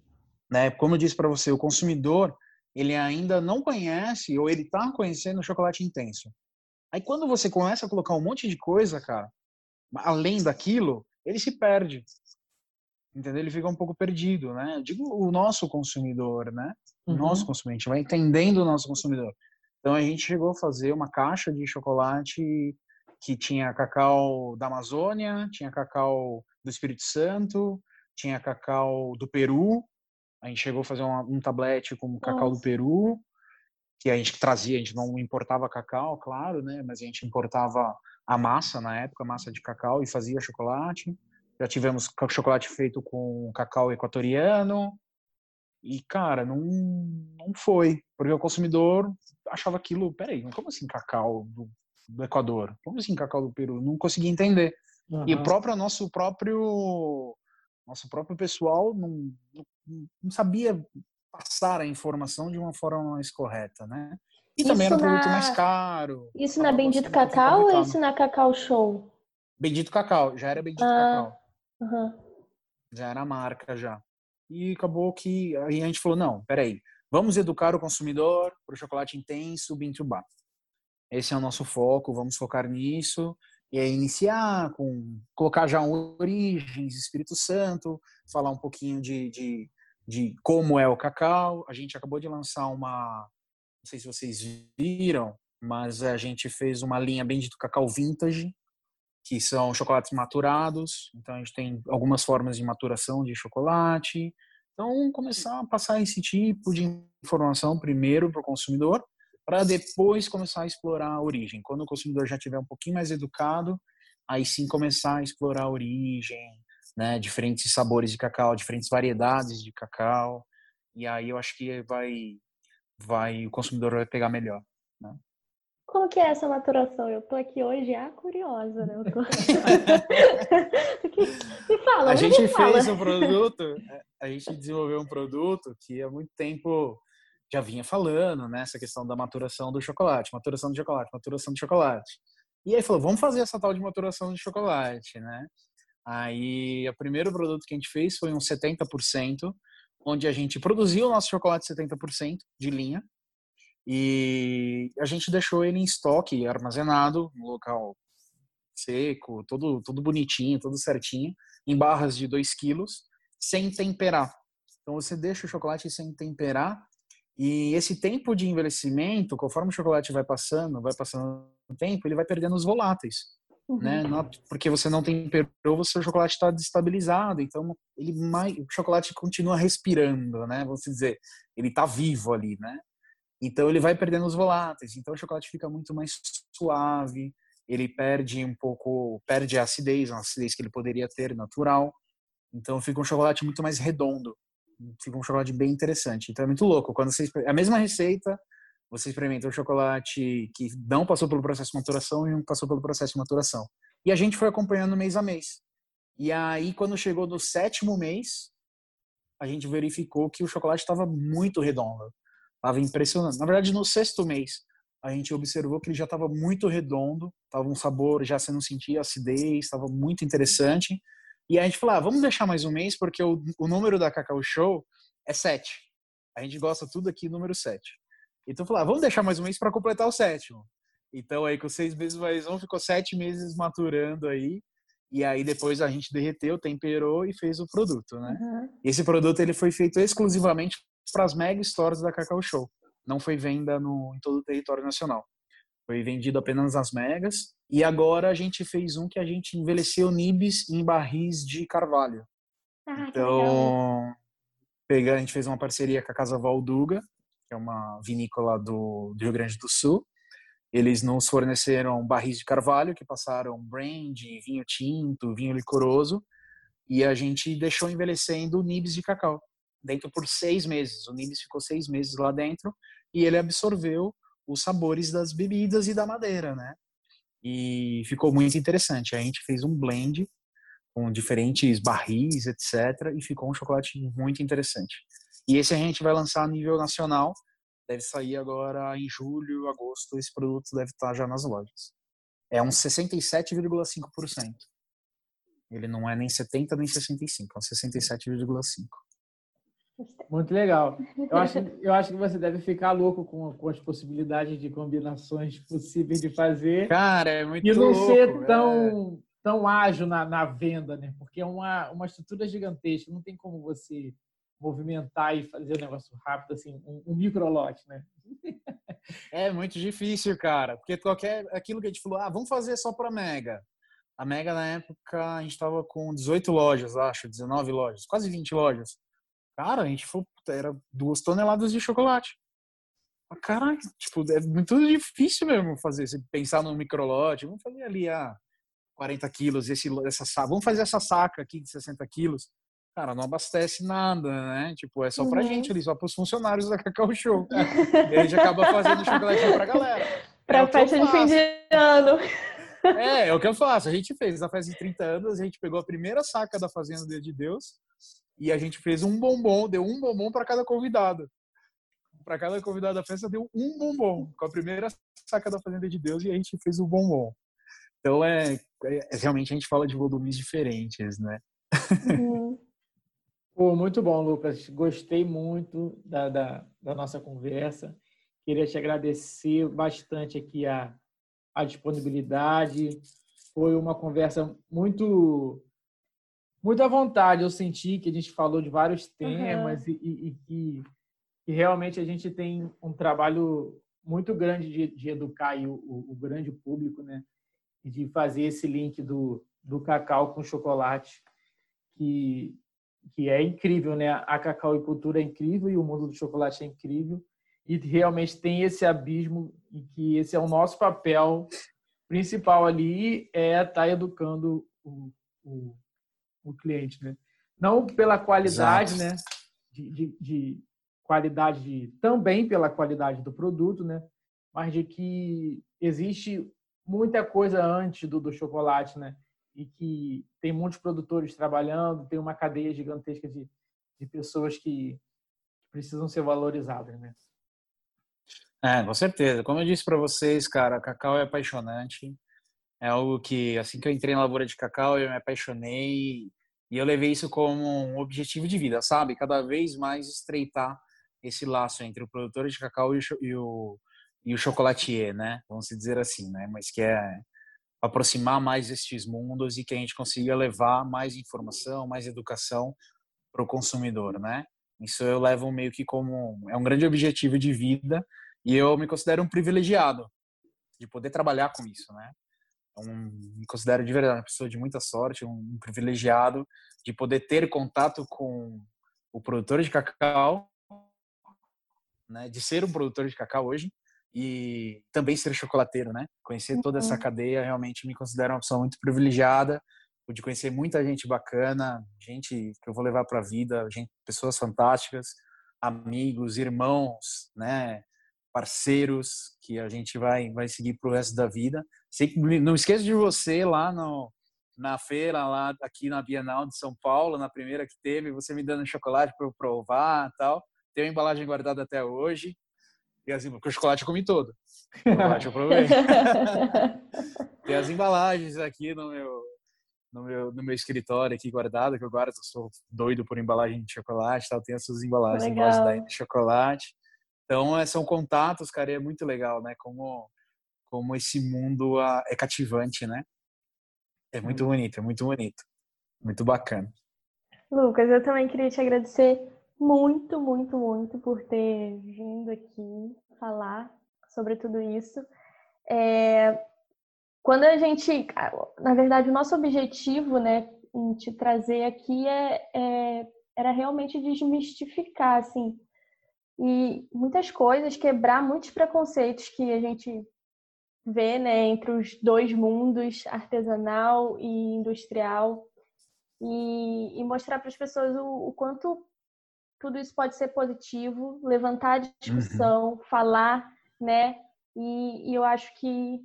Né? Como eu disse para você, o consumidor ele ainda não conhece ou ele está conhecendo o chocolate intenso. Aí quando você começa a colocar um monte de coisa, cara, além daquilo, ele se perde entendeu? Ele fica um pouco perdido, né? Eu digo o nosso consumidor, né? O uhum. nosso consumidor, a gente vai entendendo o nosso consumidor. Então a gente chegou a fazer uma caixa de chocolate que tinha cacau da Amazônia, tinha cacau do Espírito Santo, tinha cacau do Peru. A gente chegou a fazer uma, um tablete com cacau Nossa. do Peru, que a gente trazia, a gente não importava cacau, claro, né? Mas a gente importava a massa na época, massa de cacau e fazia chocolate. Já tivemos chocolate feito com cacau equatoriano. E, cara, não, não foi. Porque o consumidor achava aquilo, peraí, como assim cacau do, do Equador? Como assim cacau do Peru? Não conseguia entender. Uhum. E o próprio nosso próprio nosso próprio pessoal não, não, não, sabia passar a informação de uma forma mais correta, né? E isso também era um produto mais caro. Isso na Bendito Cacau ou isso na Cacau Show? Bendito Cacau, já era Bendito ah. Cacau. Uhum. Já era marca já. E acabou que aí a gente falou, não, peraí, vamos educar o consumidor para o chocolate intenso Bintubá. Esse é o nosso foco, vamos focar nisso. E aí iniciar com, colocar já origens, Espírito Santo, falar um pouquinho de, de, de como é o cacau. A gente acabou de lançar uma, não sei se vocês viram, mas a gente fez uma linha bem de cacau vintage, que são chocolates maturados. Então a gente tem algumas formas de maturação de chocolate. Então começar a passar esse tipo de informação primeiro para o consumidor, para depois começar a explorar a origem. Quando o consumidor já tiver um pouquinho mais educado, aí sim começar a explorar a origem, né, diferentes sabores de cacau, diferentes variedades de cacau. E aí eu acho que vai vai o consumidor vai pegar melhor, né? Como que é essa maturação? Eu tô aqui hoje, ah, curiosa, né? Eu tô... [LAUGHS] me fala, a gente me fala. fez um produto, a gente desenvolveu um produto que há muito tempo já vinha falando, né? Essa questão da maturação do chocolate, maturação do chocolate, maturação do chocolate. E aí falou, vamos fazer essa tal de maturação de chocolate, né? Aí, o primeiro produto que a gente fez foi um 70%, onde a gente produziu o nosso chocolate 70% de linha, e a gente deixou ele em estoque, armazenado, no local seco, todo, todo bonitinho, todo certinho, em barras de 2 quilos, sem temperar. Então você deixa o chocolate sem temperar e esse tempo de envelhecimento, conforme o chocolate vai passando, vai passando o tempo, ele vai perdendo os voláteis. Uhum. Né? Não, porque você não temperou, o seu chocolate está destabilizado, então ele mais, o chocolate continua respirando, né? Vamos dizer, ele está vivo ali, né? Então ele vai perdendo os voláteis, então o chocolate fica muito mais suave, ele perde um pouco, perde a acidez, a acidez que ele poderia ter natural. Então fica um chocolate muito mais redondo, fica um chocolate bem interessante. Então é muito louco quando você a mesma receita, você experimenta um chocolate que não passou pelo processo de maturação e um passou pelo processo de maturação. E a gente foi acompanhando mês a mês. E aí quando chegou no sétimo mês, a gente verificou que o chocolate estava muito redondo Tava impressionante. Na verdade, no sexto mês, a gente observou que ele já estava muito redondo, tava um sabor, já você não sentia acidez, estava muito interessante. E a gente falou, ah, vamos deixar mais um mês, porque o, o número da Cacau Show é sete. A gente gosta tudo aqui, número sete. Então, falou, ah, vamos deixar mais um mês para completar o sétimo. Então, aí, com seis meses mais um, ficou sete meses maturando aí. E aí, depois a gente derreteu, temperou e fez o produto, né? Uhum. Esse produto, ele foi feito exclusivamente para as mega stores da Cacau Show. Não foi venda no, em todo o território nacional. Foi vendido apenas nas megas. E agora a gente fez um que a gente envelheceu nibs em barris de carvalho. Ah, então, pega, a gente fez uma parceria com a Casa Valduga, que é uma vinícola do, do Rio Grande do Sul. Eles nos forneceram barris de carvalho que passaram brandy, vinho tinto, vinho licoroso, e a gente deixou envelhecendo nibs de cacau dentro por seis meses. O Nibis ficou seis meses lá dentro e ele absorveu os sabores das bebidas e da madeira, né? E ficou muito interessante. A gente fez um blend com diferentes barris, etc. E ficou um chocolate muito interessante. E esse a gente vai lançar a nível nacional. Deve sair agora em julho, agosto. Esse produto deve estar já nas lojas. É um 67,5%. Ele não é nem 70 nem 65, é um 67,5. Muito legal. Eu acho, [LAUGHS] eu acho que você deve ficar louco com, com as possibilidades de combinações possíveis de fazer. Cara, é muito E não louco, ser tão, é. tão ágil na, na venda, né? Porque é uma, uma estrutura gigantesca. Não tem como você movimentar e fazer o um negócio rápido, assim, um, um microlote, né? [LAUGHS] É muito difícil, cara. Porque qualquer... Aquilo que a gente falou, ah, vamos fazer só para Mega. A Mega, na época, a gente estava com 18 lojas, acho, 19 lojas, quase 20 lojas. Cara, a gente foi, era duas toneladas de chocolate. Caralho, tipo, é muito difícil mesmo fazer, você pensar no microlote, vamos fazer ali a ah, 40 quilos, esse, essa, vamos fazer essa saca aqui de 60 quilos. Cara, não abastece nada, né? Tipo, é só pra uhum. gente ali, só pros funcionários da Cacau Show. e a gente acaba fazendo chocolate pra galera. [LAUGHS] Pra é festa de fim de ano. É, é o que eu faço. A gente fez na festa de 30 anos, a gente pegou a primeira saca da Fazenda de Deus, e a gente fez um bombom, deu um bombom para cada convidado. Para cada convidado da festa deu um bombom, com a primeira saca da Fazenda de Deus e a gente fez o bombom. Então é, é realmente a gente fala de volumes diferentes, né? Uhum. [LAUGHS] Pô, muito bom, Lucas. Gostei muito da, da, da, nossa conversa. Queria te agradecer bastante aqui a, a disponibilidade. Foi uma conversa muito muito à vontade. Eu senti que a gente falou de vários temas uhum. e, que realmente a gente tem um trabalho muito grande de, de educar o, o, o, grande público, né? E de fazer esse link do, do cacau com chocolate, que, que é incrível, né? A cacau e cultura é incrível e o mundo do chocolate é incrível. E realmente tem esse abismo e que esse é o nosso papel principal ali, é estar tá educando o, o o cliente, né? Não pela qualidade, Exato. né? De, de, de, qualidade, de, também pela qualidade do produto, né? mas de que existe muita coisa antes do, do chocolate, né? E que tem muitos produtores trabalhando, tem uma cadeia gigantesca de, de pessoas que precisam ser valorizadas, né? É, com certeza. Como eu disse para vocês, cara, cacau é apaixonante. É algo que, assim que eu entrei na lavoura de cacau, eu me apaixonei e eu levei isso como um objetivo de vida, sabe? Cada vez mais estreitar esse laço entre o produtor de cacau e o, e o, e o chocolatier, né? Vamos dizer assim, né? Mas que é aproximar mais estes mundos e que a gente consiga levar mais informação, mais educação para o consumidor, né? Isso eu levo meio que como é um grande objetivo de vida e eu me considero um privilegiado de poder trabalhar com isso, né? Um, me considero de verdade uma pessoa de muita sorte, um, privilegiado de poder ter contato com o produtor de cacau, né? De ser um produtor de cacau hoje e também ser chocolateiro, né? Conhecer toda essa uhum. cadeia realmente me considero uma pessoa muito privilegiada pude conhecer muita gente bacana, gente que eu vou levar para a vida, gente, pessoas fantásticas, amigos, irmãos, né, parceiros que a gente vai vai seguir para o resto da vida. Não esqueça de você lá no na feira lá aqui na Bienal de São Paulo, na primeira que teve, você me dando chocolate para eu provar, tal. Tem uma embalagem guardada até hoje. E assim, porque o chocolate eu comi todo. O chocolate eu provei. [LAUGHS] Tem as embalagens aqui no meu no meu, no meu escritório aqui guardado, que eu guardo, eu sou doido por embalagem de chocolate, tal, tem essas embalagens, embalagens de chocolate. Então, é, são contatos, cara, e é muito legal, né? Como, como esse mundo ah, é cativante, né? É muito bonito, é muito bonito. Muito bacana. Lucas, eu também queria te agradecer muito, muito, muito por ter vindo aqui falar sobre tudo isso. É, quando a gente, na verdade, o nosso objetivo, né, em te trazer aqui é, é, era realmente desmistificar, assim, e muitas coisas, quebrar muitos preconceitos que a gente vê, né, entre os dois mundos, artesanal e industrial, e, e mostrar para as pessoas o, o, quanto tudo isso pode ser positivo, levantar a discussão, uhum. falar, né, e, e eu acho que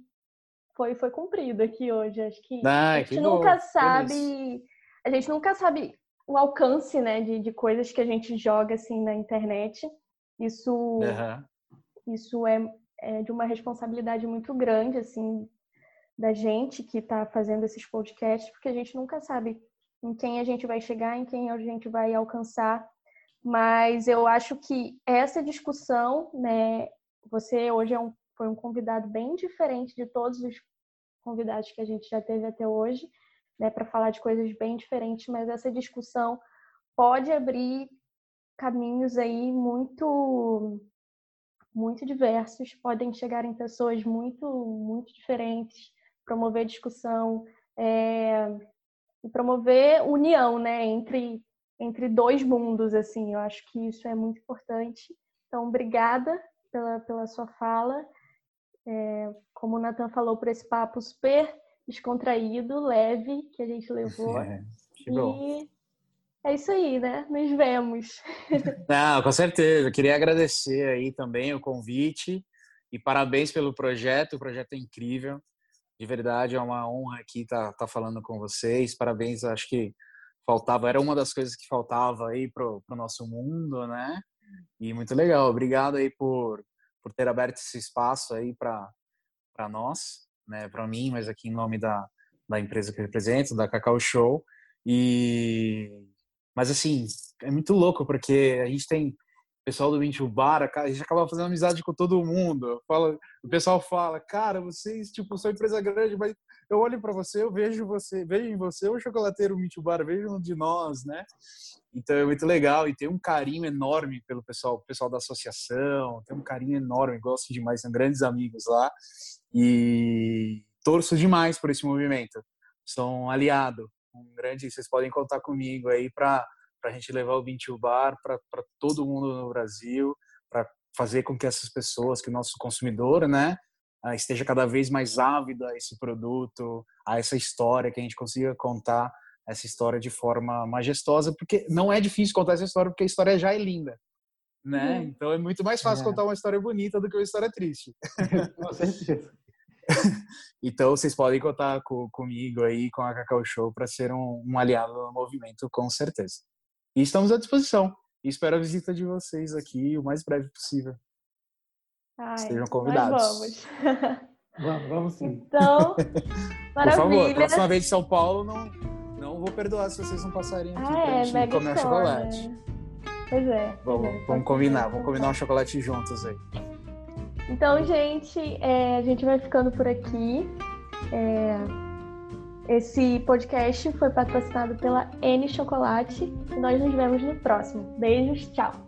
foi, foi cumprido aqui hoje. Acho que ah, a gente nunca bom. sabe. A gente nunca sabe o alcance, né, de, de coisas que a gente joga assim na internet. Isso, uhum. isso é, é de uma responsabilidade muito grande, assim, da gente que está fazendo esses podcasts, porque a gente nunca sabe em quem a gente vai chegar, em quem a gente vai alcançar. Mas eu acho que essa discussão, né, você hoje é um foi um convidado bem diferente de todos os convidados que a gente já teve até hoje, né, para falar de coisas bem diferentes, mas essa discussão pode abrir caminhos aí muito muito diversos, podem chegar em pessoas muito muito diferentes, promover discussão é, e promover união, né, entre entre dois mundos assim. Eu acho que isso é muito importante. Então, obrigada pela pela sua fala é, como o Nathan falou, por esse papo super descontraído, leve, que a gente levou. [LAUGHS] É, e é isso aí, né? Nos vemos. Não, com certeza. queria agradecer aí também o convite e parabéns pelo projeto. O projeto é incrível. De verdade, é uma honra aqui estar tá, tá falando com vocês. Parabéns, acho que faltava, era uma das coisas que faltava aí pro, pro nosso mundo, né? E muito legal. Obrigado aí por por ter aberto esse espaço aí para nós, né, para mim, mas aqui em nome da, da empresa que eu represento, da Cacau Show. E mas assim, é muito louco porque a gente tem pessoal do 21 Bar, a gente acaba fazendo amizade com todo mundo. Fala, o pessoal fala, cara, vocês, tipo, são empresa grande, mas eu olho para você, eu vejo você, vejo em você o chocolateiro 21 Bar, vejo um de nós, né? Então é muito legal e tem um carinho enorme pelo pessoal, pessoal da associação, tem um carinho enorme, gosto demais, são grandes amigos lá e torço demais por esse movimento. Sou um aliado, um grande, vocês podem contar comigo aí para a gente levar o 21 Bar para todo mundo no Brasil, para fazer com que essas pessoas, que o nosso consumidor, né, ah, esteja cada vez mais ávido a esse produto, a essa história, que a gente consiga contar essa história de forma majestosa, porque não é difícil contar essa história, porque a história já é linda. né? Então é muito mais fácil é. contar uma história bonita do que uma história triste. [LAUGHS] Com certeza. [LAUGHS] então vocês podem contar com, comigo aí, com a Cacau Show, para ser um, um, aliado no movimento, com certeza. E estamos à disposição. E espero a visita de vocês aqui o mais breve possível. Ai, Sejam convidados. vamos. [LAUGHS] vamos, vamos sim. Então, [LAUGHS] maravilha. Por favor, próxima vez de São Paulo, não, não vou perdoar se vocês não passarem aqui ah, pra é, gente comer chocolate. Pois é. Vamos, é, vamos combinar, vamos combinar um chocolate juntos aí. Então, gente, é, a gente vai ficando por aqui. É, esse podcast foi patrocinado pela N Chocolate e nós nos vemos no próximo. Beijos, tchau!